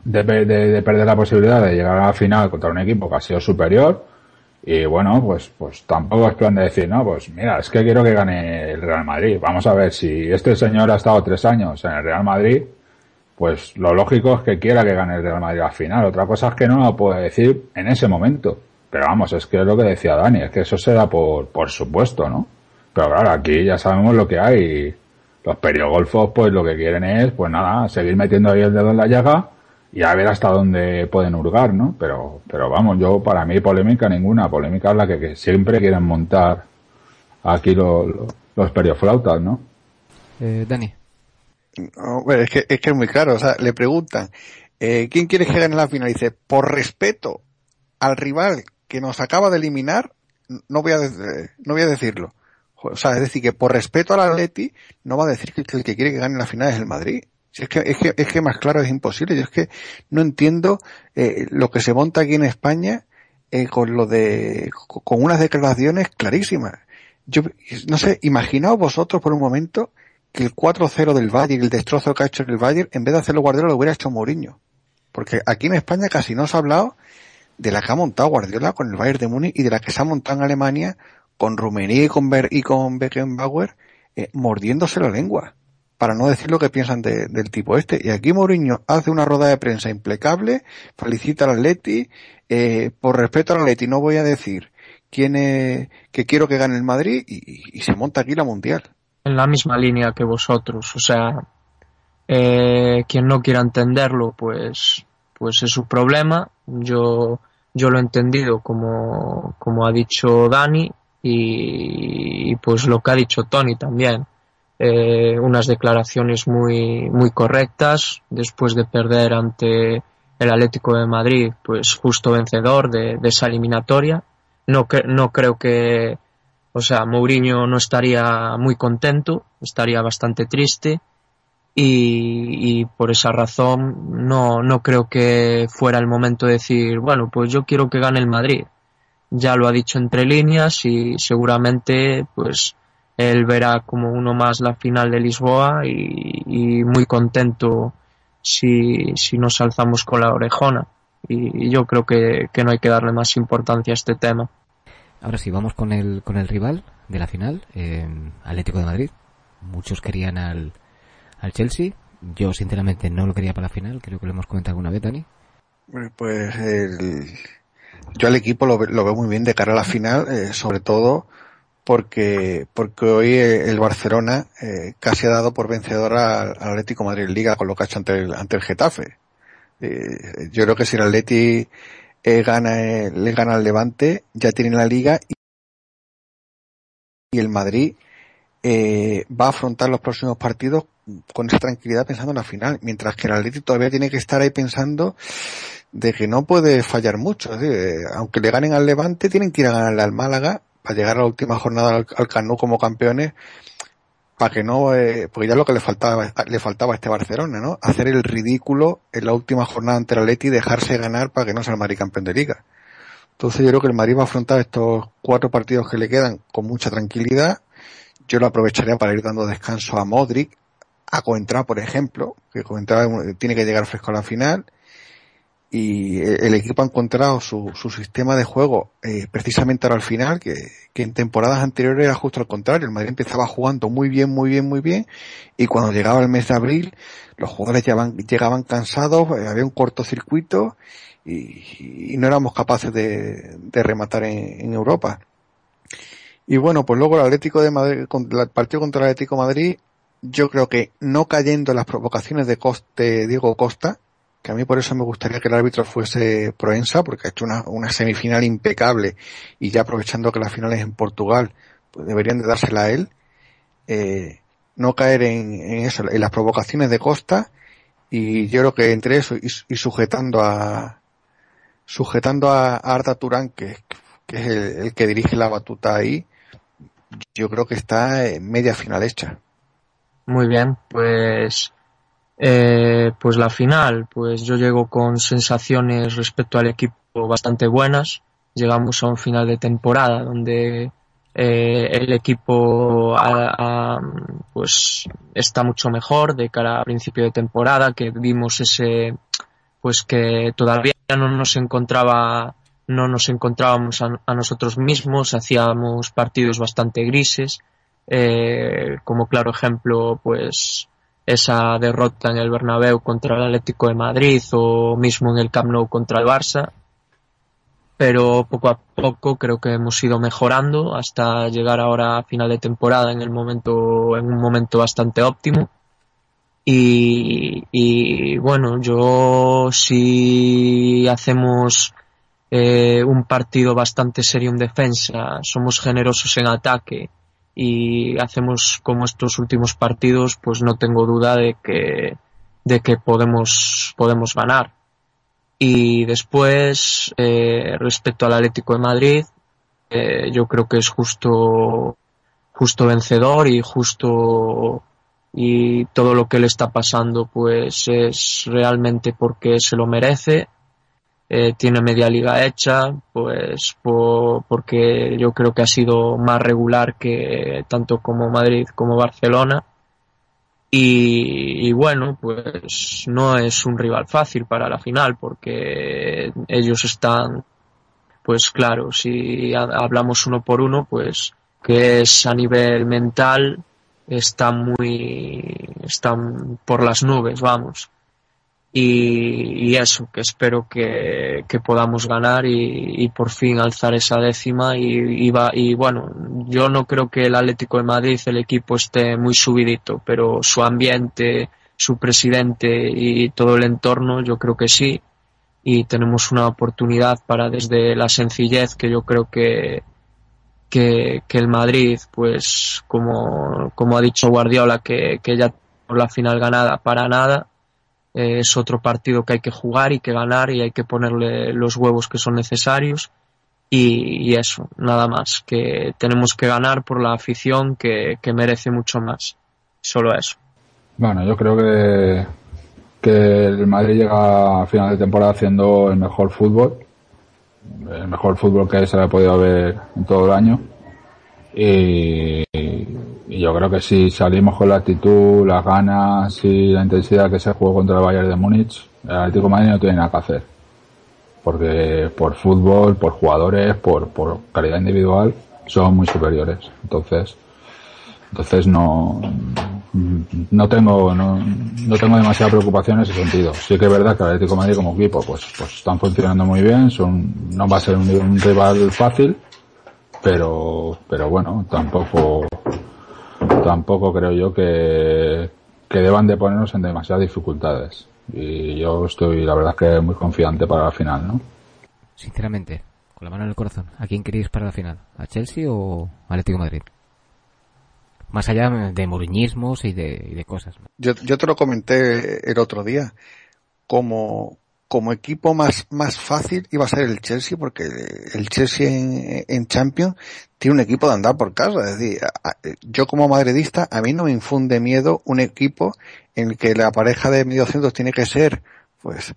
de, de, perder la posibilidad de llegar a la final contra un equipo que ha sido superior. Y bueno, pues, pues tampoco es plan de decir, no, pues mira, es que quiero que gane el Real Madrid. Vamos a ver, si este señor ha estado tres años en el Real Madrid, pues lo lógico es que quiera que gane el Real Madrid al final. Otra cosa es que no lo puede decir en ese momento. Pero vamos, es que es lo que decía Dani, es que eso se da por, por supuesto, ¿no? Pero claro, aquí ya sabemos lo que hay. Los periogolfos, pues lo que quieren es, pues nada, seguir metiendo ahí el dedo en la llaga y a ver hasta dónde pueden hurgar, ¿no? Pero, pero vamos, yo para mí polémica ninguna. Polémica es la que, siempre quieren montar aquí los perioflautas, ¿no? Eh, Dani. es, que, es que es muy claro. O sea, le preguntan, eh, ¿quién quiere que gane la final? Y dice, por respeto al rival que nos acaba de eliminar, no voy a, no voy a decirlo. O sea, es decir, que por respeto al Atleti no va a decir que el que quiere que gane la final es el Madrid. Si es que, es que, es que más claro es imposible. Yo es que no entiendo eh, lo que se monta aquí en España eh, con lo de, con unas declaraciones clarísimas. Yo, no sé, imaginaos vosotros por un momento que el 4-0 del Bayern, el destrozo que ha hecho el Bayern, en vez de hacerlo Guardiola lo hubiera hecho Mourinho. Porque aquí en España casi no se ha hablado de la que ha montado Guardiola con el Bayern de Múnich y de la que se ha montado en Alemania con Rummenigge y con, Ber y con Beckenbauer eh, mordiéndose la lengua para no decir lo que piensan del tipo este. Y aquí Mourinho hace una rueda de prensa impecable, felicita al Atleti, eh, por respeto al Atleti no voy a decir quién es, que quiero que gane el Madrid y, se monta aquí la Mundial. En la misma línea que vosotros, o sea, eh, quien no quiera entenderlo, pues, pues es su problema. Yo, yo lo he entendido como, como ha dicho Dani, y, pues lo que ha dicho Tony también. Eh, unas declaraciones muy, muy correctas después de perder ante el Atlético de Madrid, pues justo vencedor de, esa eliminatoria. No, no creo que, o sea, Mourinho no estaría muy contento, estaría bastante triste y, y, por esa razón no, no creo que fuera el momento de decir, bueno, pues yo quiero que gane el Madrid ya lo ha dicho entre líneas y seguramente pues él verá como uno más la final de Lisboa y, muy contento si, si nos alzamos con la orejona. Y, yo creo que, no hay que darle más importancia a este tema. Ahora sí, vamos con el, con el rival de la final, Atlético de Madrid. Muchos querían al, al Chelsea. Yo, sinceramente, no lo quería para la final. Creo que lo hemos comentado alguna vez, Dani. Pues el, yo al equipo lo, lo, veo muy bien de cara a la final, eh, sobre todo porque, porque hoy el Barcelona eh, casi ha dado por vencedor al, Atlético Madrid Liga con lo que ha hecho ante el, ante el Getafe. Eh, yo creo que si el Atleti eh, gana, eh, le gana al Levante, ya tiene la liga y, y el Madrid eh, va a afrontar los próximos partidos con esa tranquilidad pensando en la final, mientras que el Atleti todavía tiene que estar ahí pensando de que no puede fallar mucho. aunque le ganen al Levante, tienen que ir a ganarle al Málaga para llegar a la última jornada al, al como campeones, para que no, eh, porque ya lo que le faltaba, le faltaba a este Barcelona, ¿no? Hacer el ridículo en la última jornada ante el Atleti y dejarse ganar para que no sea el Madrid campeón de liga. Entonces yo creo que el Madrid va a afrontar estos cuatro partidos que le quedan con mucha tranquilidad. Yo lo aprovecharía para ir dando descanso a Modric, a Coentrao, por ejemplo, que Coentrao tiene que llegar fresco a la final y el equipo ha encontrado su, su sistema de juego eh, precisamente ahora al final, que, que, en temporadas anteriores era justo al contrario. El Madrid empezaba jugando muy bien, muy bien, muy bien, y cuando llegaba el mes de abril, los jugadores llegaban, llegaban cansados, eh, había un cortocircuito y, y, no éramos capaces de, de rematar en, Europa. Y bueno, pues luego el Atlético de Madrid, el partido contra el Atlético de Madrid, yo creo que no cayendo en las provocaciones de, Coste, Diego Costa, que a mí por eso me gustaría que el árbitro fuese Proensa, porque ha hecho una, una semifinal impecable y ya aprovechando que la final es en Portugal, pues deberían de dársela a él. Eh, no caer en, eso, en las provocaciones de Costa y yo creo que entre eso y, sujetando a sujetando a, a Arda Turán, que, que es el, el, que dirige la batuta ahí, yo creo que está en media final hecha. Muy bien, pues eh, pues la final, pues yo llego con sensaciones respecto al equipo bastante buenas. Llegamos a un final de temporada donde eh, el equipo pues está mucho mejor de cara a principio de temporada, que vimos ese pues que todavía no nos encontraba no nos encontrábamos a, a nosotros mismos, hacíamos partidos bastante grises, eh, como claro ejemplo, pues esa derrota en el Bernabéu contra el Atlético de Madrid o mismo en el Camp Nou contra el Barça. Pero poco a poco creo que hemos ido mejorando hasta llegar ahora a final de temporada en el momento, en un momento bastante óptimo. Y, y bueno, yo si hacemos eh, un partido bastante serio en defensa, somos generosos en ataque y hacemos como estos últimos partidos, pues no tengo duda de que, de que podemos, podemos ganar. Y después, eh, respecto al Atlético de Madrid, eh, yo creo que es justo, justo vencedor y justo, y todo lo que le está pasando pues es realmente porque se lo merece eh, tiene media liga hecha, pues por, porque yo creo que ha sido más regular que tanto como Madrid como Barcelona. Y, y, bueno, pues no es un rival fácil para la final porque ellos están, pues claro, si hablamos uno por uno, pues que es a nivel mental, están muy, están por las nubes, vamos y, eso, que espero que, podamos ganar y, por fin alzar esa décima y, va, y bueno, yo no creo que el Atlético de Madrid, el equipo esté muy subidito, pero su ambiente, su presidente y todo el entorno yo creo que sí. Y tenemos una oportunidad para desde la sencillez que yo creo que, que, que el Madrid, pues como, como ha dicho Guardiola, que, que ya por la final ganada para nada, es otro partido que hay que jugar y que ganar y hay que ponerle los huevos que son necesarios. Y, y eso, nada más, que tenemos que ganar por la afición que, que, merece mucho más, solo eso. Bueno, yo creo que, que el Madrid llega a final de temporada haciendo el mejor fútbol, el mejor fútbol que se ha podido ver en todo el año. Y, yo creo que si salimos con la actitud, las ganas y la intensidad que se jugó contra el Bayern de Múnich, el Atlético Madrid no tiene nada que hacer. Porque por fútbol, por jugadores, por, por calidad individual, son muy superiores. Entonces, entonces no, no tengo, no, no tengo demasiada preocupación en ese sentido. Sí que es verdad que el Atlético Madrid como equipo, pues, pues están funcionando muy bien, son, no va a ser un, un rival fácil, pero, pero bueno, tampoco, tampoco creo yo que, que deban de ponernos en demasiadas dificultades. Y yo estoy, la verdad, que muy confiante para la final, ¿no? Sinceramente, con la mano en el corazón, ¿a quién queréis para la final? ¿A Chelsea o Atlético de Madrid? Más allá de moriñismos y de, y de cosas. Yo, yo te lo comenté el otro día. Como, como equipo más, más fácil iba a ser el Chelsea porque el Chelsea en, en Champions tiene un equipo de andar por casa. Es decir, yo como madridista, a mí no me infunde miedo un equipo en el que la pareja de mediocentros tiene que ser, pues,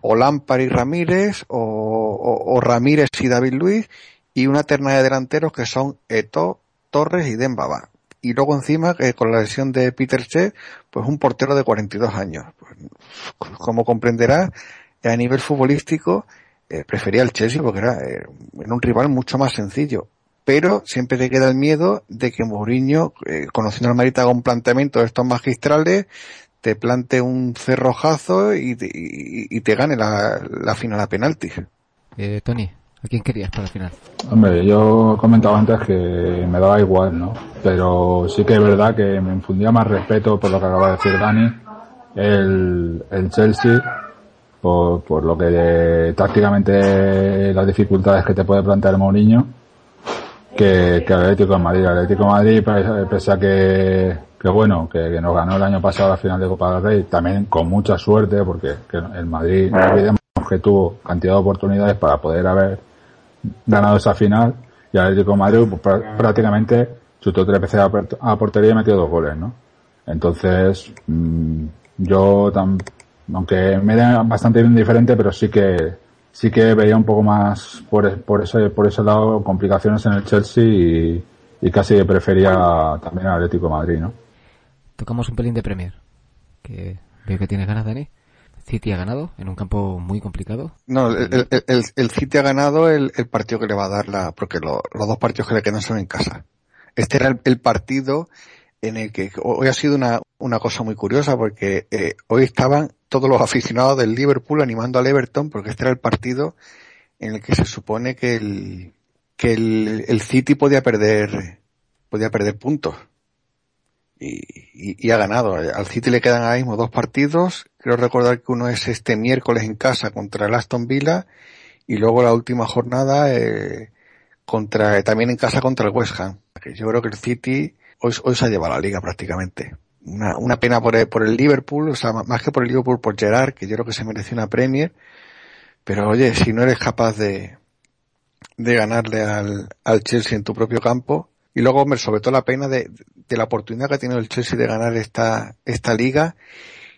o Lampard y Ramírez, o, o, Ramírez y David Luis, y una terna de delanteros que son Eto, Torres y Dembaba. Y luego encima, eh, con la lesión de Peter Che, pues un portero de 42 años. Pues, como comprenderás, a nivel futbolístico eh, prefería el Chelsea porque era, eh, era, un rival mucho más sencillo. Pero siempre te queda el miedo de que Mourinho, eh, conociendo al Madrid, haga un planteamiento de estos magistrales, te plante un cerrojazo y te, y, y te gane la, la, final a penaltis. Eh, Tony, ¿a quién querías para la final? Hombre, yo comentaba antes que me daba igual, ¿no? Pero sí que es verdad que me infundía más respeto por lo que acaba de decir Dani. El, el Chelsea por, por lo que de, tácticamente las dificultades que te puede plantear Mourinho que, que Atlético de Madrid. Atlético de Madrid, pese a que, que bueno, que, que, nos ganó el año pasado la final de Copa del Rey, también con mucha suerte, porque que el Madrid, no olvidemos que tuvo cantidad de oportunidades para poder haber ganado esa final, y Atlético de Madrid pues, prácticamente chutó tres veces a, portería y metió dos goles, ¿no? Entonces, mmm, yo tam, aunque me da bastante indiferente, pero sí que sí que veía un poco más por, por ese por ese lado complicaciones en el Chelsea y, y casi prefería también al Atlético de Madrid, ¿no? Tocamos un pelín de Premier, que veo que tiene ganas, Dani. City ha ganado en un campo muy complicado. No, el, el, el, el City ha ganado el, el, partido que le va a dar la, porque lo, los dos partidos que le quedan son en casa. Este era el, partido en el que hoy ha sido una, una cosa muy curiosa porque eh, hoy estaban todos los aficionados del Liverpool animando al Everton porque este era el partido en el que se supone que el, que el, City podía perder, podía perder puntos. Y, y, ha ganado. Al City le quedan ahora mismo dos partidos. Creo recordar que uno es este miércoles en casa contra el Aston Villa y luego la última jornada eh, contra también en casa contra el West Ham. Yo creo que el City hoy, hoy se ha llevado la liga prácticamente una, una pena por el, por el Liverpool, o sea, más que por el Liverpool, por Gerard, que yo creo que se mereció una Premier. Pero oye, si no eres capaz de, de ganarle al, al Chelsea en tu propio campo, y luego, hombre, sobre todo la pena de, de la oportunidad que ha tenido el Chelsea de ganar esta, esta liga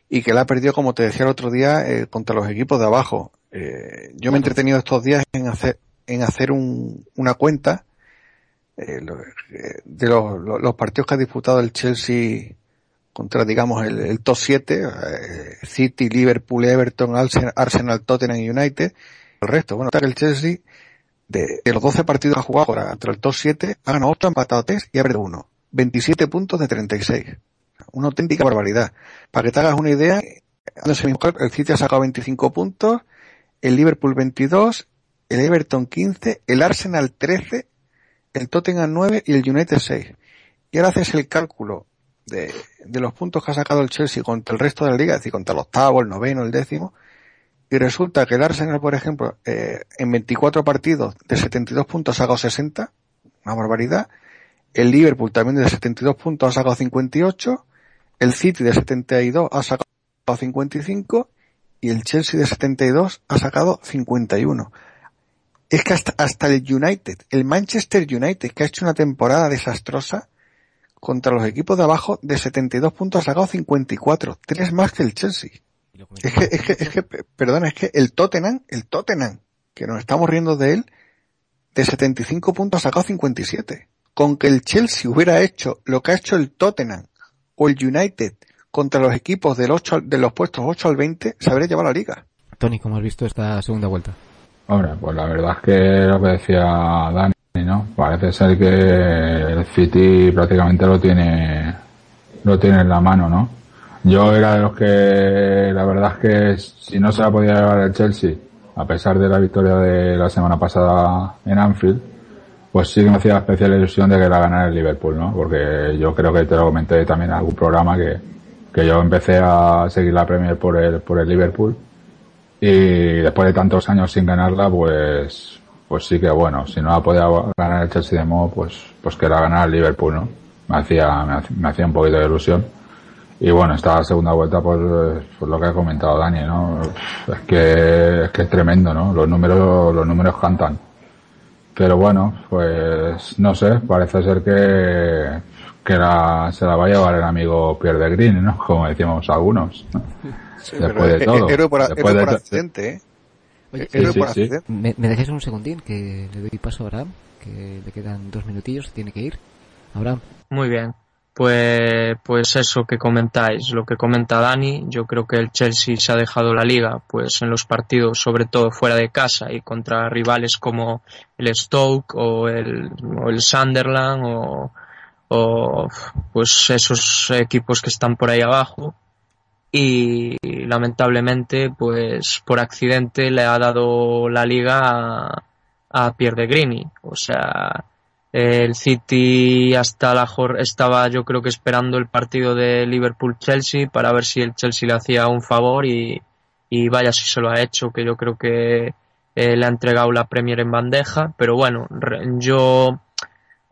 y que la ha perdido, como te decía el otro día, eh, contra los equipos de abajo. Eh, yo me he entretenido estos días en hacer, en hacer un, una cuenta eh, de los, los partidos que ha disputado el Chelsea contra, digamos, el, el top 7, eh, City, Liverpool, Everton, Arsenal, Tottenham y United. El resto, bueno, que el Chelsea, de, de los 12 partidos que ha jugado ahora contra el top 7, ha ganado 8, empatado 3 y ha perdido 1. 27 puntos de 36. Una auténtica barbaridad. Para que te hagas una idea, el City ha sacado 25 puntos, el Liverpool 22, el Everton 15, el Arsenal 13, el Tottenham 9 y el United 6. Y ahora haces el cálculo de, los puntos que ha sacado el Chelsea contra el resto de la liga, es decir, contra el octavo, el noveno, el décimo, y resulta que el Arsenal, por ejemplo, eh, en 24 partidos de 72 puntos ha sacado 60, una barbaridad, el Liverpool también de 72 puntos ha sacado 58, el City de 72 ha sacado 55 y el Chelsea de 72 ha sacado 51. Es que hasta, hasta el United, el Manchester United, que ha hecho una temporada desastrosa, contra los equipos de abajo de 72 puntos ha sacado 54, tres más que el Chelsea. Es que, es que, es que, perdona, es que el Tottenham, el Tottenham, que nos estamos riendo de él, de 75 puntos ha sacado 57. con que el Chelsea hubiera hecho lo que ha hecho el Tottenham o el United contra los equipos del 8, de los puestos 8 al 20, se habría llevado la liga. Tony, ¿cómo has visto esta segunda vuelta? Hombre, pues la verdad es que lo que decía Dani, ¿no? Parece ser que el City prácticamente lo tiene, lo tiene en la mano, ¿no? Yo era de los que, la verdad es que si no se la podía llevar el Chelsea, a pesar de la victoria de la semana pasada en Anfield, pues sí que me hacía especial ilusión de que la ganara el Liverpool, ¿no? Porque yo creo que te lo comenté también en algún programa que, que yo empecé a seguir la Premier por el, por el Liverpool y después de tantos años sin ganarla, pues, pues sí que bueno, si no la podía ganar el Chelsea de modo, pues, pues que la ganara el Liverpool, ¿no? Me hacía, me hacía, un poquito de ilusión. Y bueno, esta segunda vuelta, pues, pues lo que ha comentado Dani, ¿no? Es que, es que es tremendo, ¿no? Los números, los números cantan. Pero bueno, pues no sé, parece ser que, que la, se la va a llevar el amigo Pierre de Green, ¿no? Como decíamos algunos. ¿no? después de todo. Héroe por, accidente, ¿eh? Oye, por accidente. ¿Me, ¿Me dejáis un segundín que le doy paso a Abraham? Que le quedan dos minutillos, tiene que ir. Abraham. Muy bien. Pues, pues eso que comentáis, lo que comenta Dani, yo creo que el Chelsea se ha dejado la liga, pues en los partidos, sobre todo fuera de casa y contra rivales como el Stoke o el, o el Sunderland o, o pues esos equipos que están por ahí abajo, y lamentablemente pues por accidente le ha dado la liga a, a Pierre Grini. O sea, el City hasta la estaba yo creo que esperando el partido de Liverpool-Chelsea para ver si el Chelsea le hacía un favor y, y vaya si se lo ha hecho, que yo creo que eh, le ha entregado la Premier en bandeja, pero bueno, yo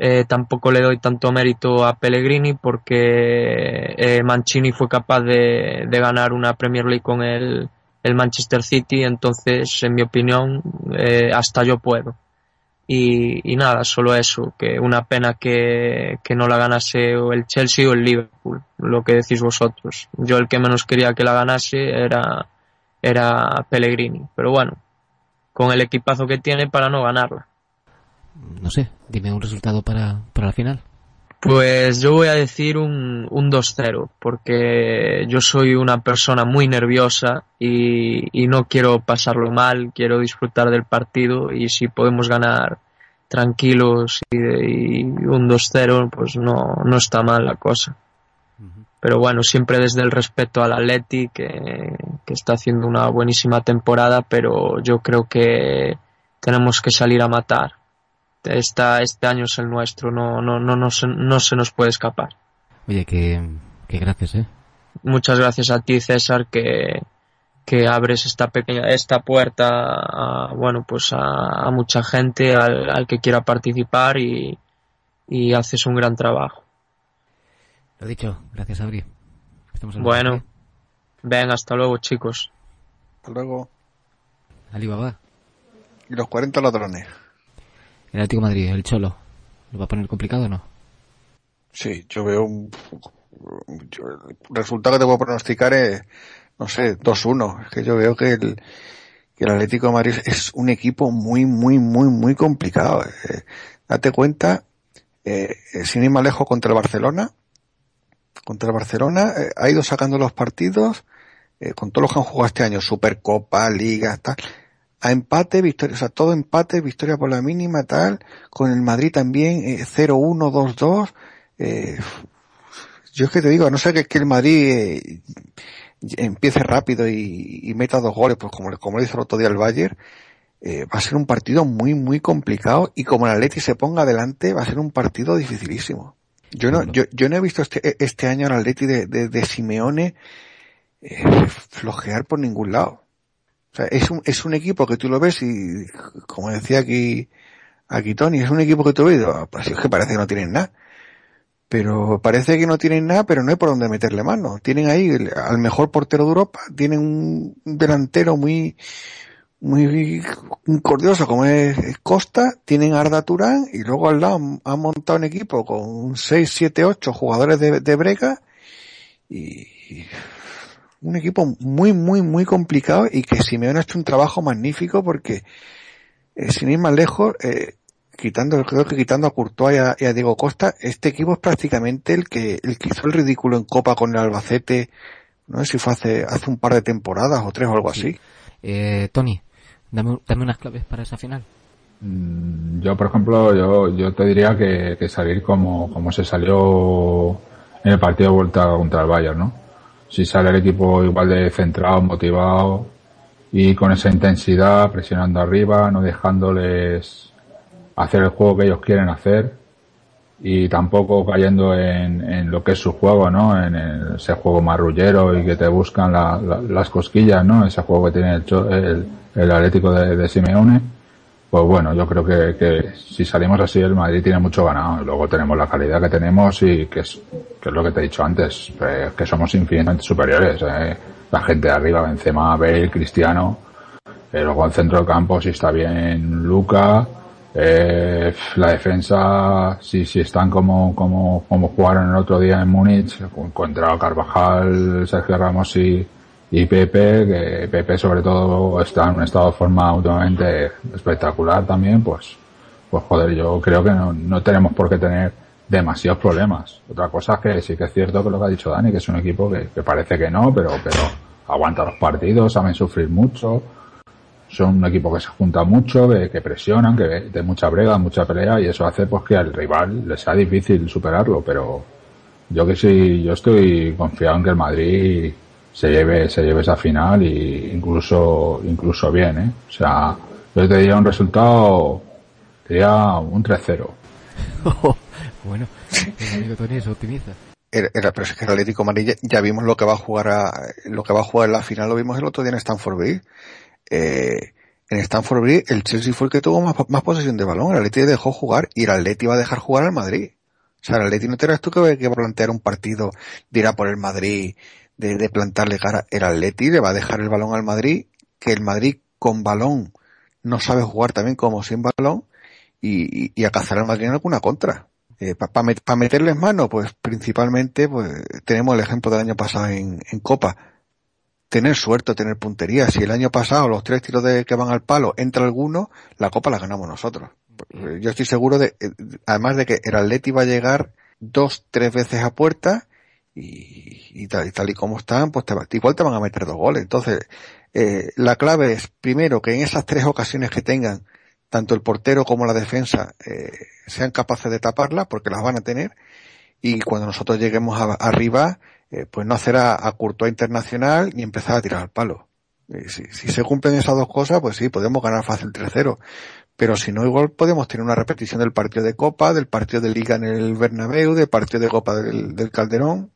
eh, tampoco le doy tanto mérito a Pellegrini porque eh, Mancini fue capaz de, ganar una Premier League con el, Manchester City, entonces, en mi opinión, eh, hasta yo puedo. Y, nada, solo eso, que una pena que, que no la ganase el Chelsea o el Liverpool, lo que decís vosotros. Yo el que menos quería que la ganase era, era Pellegrini, pero bueno, con el equipazo que tiene para no ganarla no sé, dime un resultado para, para la final. Pues yo voy a decir un, un 2-0, porque yo soy una persona muy nerviosa y, y, no quiero pasarlo mal, quiero disfrutar del partido y si podemos ganar tranquilos y, y un 2-0, pues no, no está mal la cosa. Pero bueno, siempre desde el respeto al Atleti, que, que está haciendo una buenísima temporada, pero yo creo que tenemos que salir a matar esta, este año es el nuestro, no, no, no, no, se, no se nos puede escapar. Oye, que, que gracias, ¿eh? Muchas gracias a ti, César, que, que abres esta pequeña, esta puerta a, bueno, pues a, a mucha gente, al, al, que quiera participar y, y haces un gran trabajo. Lo dicho, gracias, Abri. bueno, ven, hasta luego, chicos. Hasta luego. Alibaba. Y los 40 ladrones. El Atlético Madrid, el Cholo. ¿Lo va a poner complicado o no? Sí, yo veo un... el resultado que te puedo pronosticar es, no sé, 2-1. Es que yo veo que el, que el Atlético de Madrid es un equipo muy, muy, muy, muy complicado. Eh, date cuenta, eh, sin ir más lejos contra el Barcelona, contra el Barcelona, eh, ha ido sacando los partidos, eh, con todos los que han jugado este año, Supercopa, Liga, tal, a empate, victoria, o sea, todo empate, victoria por la mínima, tal, con el Madrid también, eh, 0-1, 2-2, eh, yo es que te digo, a no ser que, que el Madrid eh, empiece rápido y, y, meta dos goles, pues como, como le hizo el otro día el Bayern, eh, va a ser un partido muy, muy complicado y como el Atleti se ponga adelante, va a ser un partido dificilísimo. Yo no, yo, yo no he visto este, este año al Atleti de, de, de Simeone eh, flojear por ningún lado. O sea, es un, es un equipo que tú lo ves y, como decía aquí, aquí Tony, es un equipo que tú ves, pues es que parece que no tienen nada. Pero parece que no tienen nada, pero no hay por dónde meterle mano. Tienen ahí al mejor portero de Europa, tienen un delantero muy, muy cordioso como es, Costa, tienen Arda Turán y luego al lado han, montado un equipo con 6, 7, 8 jugadores de, de brega y, un equipo muy, muy, muy complicado y que Simeone ha hecho un trabajo magnífico porque, eh, sin ir más lejos, eh, quitando, creo que quitando a Courtois y a, Diego Costa, este equipo es prácticamente el que, el que hizo el ridículo en Copa con el Albacete, no sé si fue hace, hace un par de temporadas o tres o algo así. Eh, Tony, dame, dame unas claves para esa final. Mm, yo, por ejemplo, yo, yo te diría que, que salir como, como se salió en el partido de vuelta contra el Bayern, ¿no? Si sale el equipo igual de centrado, motivado y con esa intensidad, presionando arriba, no dejándoles hacer el juego que ellos quieren hacer y tampoco cayendo en, lo que es su juego, ¿no? En ese juego marrullero y que te buscan las cosquillas, ¿no? Ese juego que tiene el, el, Atlético de, de, Simeone. Pues bueno, yo creo que, que, si salimos así el Madrid tiene mucho ganado. Luego tenemos la calidad que tenemos y que es, que es lo que te he dicho antes, eh, que somos infinitamente superiores. Eh. La gente de arriba, Benzema, Bale, Cristiano, eh, luego el centro del campo si está bien Luca, eh, la defensa, si, si están como, como, como jugaron el otro día en Múnich, contra Carvajal, Sergio Ramos y, y Pepe, que Pepe sobre todo está en un estado de forma últimamente espectacular también, pues, pues joder, yo creo que no, no tenemos por qué tener demasiados problemas. Otra cosa es que sí que es cierto que lo que ha dicho Dani, que es un equipo que, que parece que no, pero, pero aguanta los partidos, saben sufrir mucho, son un equipo que se junta mucho, que, presionan, que de mucha brega, mucha pelea y eso hace pues que al rival le sea difícil superarlo, pero yo que sí, yo estoy confiado en que el Madrid se lleve, se lleve esa final y incluso, incluso bien, ¿eh? O sea, yo te diría un resultado, te diría un 3-0. bueno, el amigo Tony es optimista. Era, pero es que el Atlético Madrid ya, vimos lo que va a jugar a, lo que va a jugar en la final, lo vimos el otro día en Stanford Bridge eh, en Stanford Bridge el Chelsea fue el que tuvo más, posesión de balón, el Atleti dejó jugar y el Atleti iba a dejar jugar al Madrid. O sea, el Atleti no te eras tú que, que va a plantear un partido de ir a por el Madrid, de, plantarle cara. El Atleti le va a dejar el balón al Madrid, que el Madrid con balón no sabe jugar también como sin balón y, y, a cazar al Madrid en alguna contra. Eh, Para meterles mano, pues principalmente, pues tenemos el ejemplo del año pasado en, en Copa tener suerte, tener puntería. Si el año pasado los tres tiros de que van al palo entra alguno, la copa la ganamos nosotros. Yo estoy seguro de, eh, además de que el Atleti va a llegar dos, tres veces a puerta y, tal, y tal y como están, pues te, igual te van a meter dos goles. Entonces, eh, la clave es, primero, que en esas tres ocasiones que tengan, tanto el portero como la defensa, eh, sean capaces de taparla, porque las van a tener, y cuando nosotros lleguemos arriba, eh, pues no hacer a, a Courtois internacional ni empezar a tirar al palo. Eh, si, se cumplen esas dos cosas, pues sí, podemos ganar fácil 3-0. Pero si no, igual podemos tener una repetición del partido de Copa, del partido de Liga en el Bernabéu, del partido de Copa del, Calderón.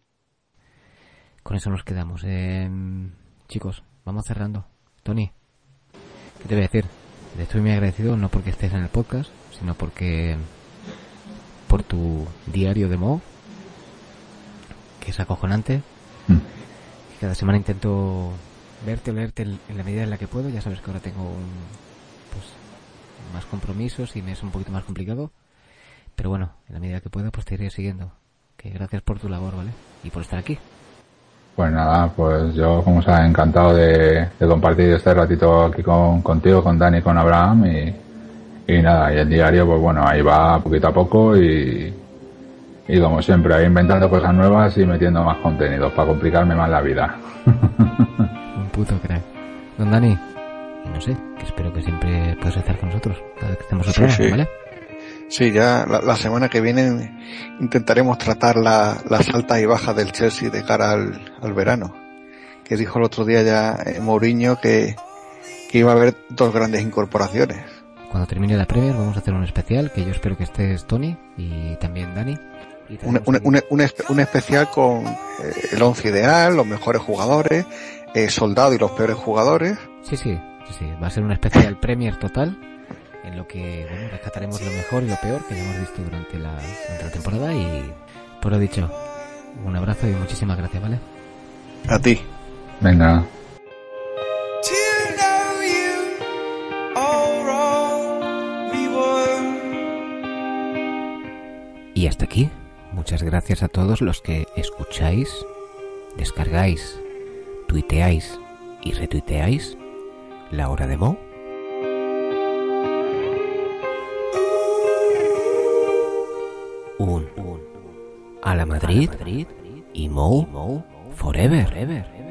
Con eso nos quedamos. Eh, chicos, vamos cerrando. Tony, ¿qué te voy a decir? Estoy muy agradecido, no porque estés en el podcast, sino porque por tu diario de Mo, que es acojonante. Mm. Cada semana intento verte o leerte en la medida en la que puedo. Ya sabes que ahora tengo pues, más compromisos y me es un poquito más complicado. Pero bueno, en la medida que pueda, pues te iré siguiendo. Que gracias por tu labor, ¿vale? Y por estar aquí. Pues nada, pues yo como ha encantado de, compartir este ratito aquí con, contigo, con Dani, con Abraham y, y nada, y el diario pues bueno, ahí va poquito a poco y, y como siempre, ahí inventando cosas nuevas y metiendo más contenido para complicarme más la vida. Un puto crack. Don Dani, no sé, que espero que siempre puedas estar con nosotros cada vez que estemos otro sí, ¿vale? Sí, ya la, semana que viene intentaremos tratar la, las altas y bajas del Chelsea de cara al, al verano. Que dijo el otro día ya eh, Mourinho que, que iba a haber dos grandes incorporaciones. Cuando termine la Premier vamos a hacer un especial que yo espero que estés Tony y también Dani un, especial con eh, el once ideal, los mejores jugadores, eh, soldado y los peores jugadores. Sí, sí, sí, va a ser un especial Premier total en lo que bueno, rescataremos lo mejor y lo peor que hemos visto durante la, durante la temporada y por lo dicho, un abrazo y muchísimas gracias, ¿vale? A ti. Venga. Y hasta aquí Muchas gracias a todos los que escucháis, descargáis, tuiteáis y retuiteáis la hora de Mo. a la Madrid, i mou forever. forever.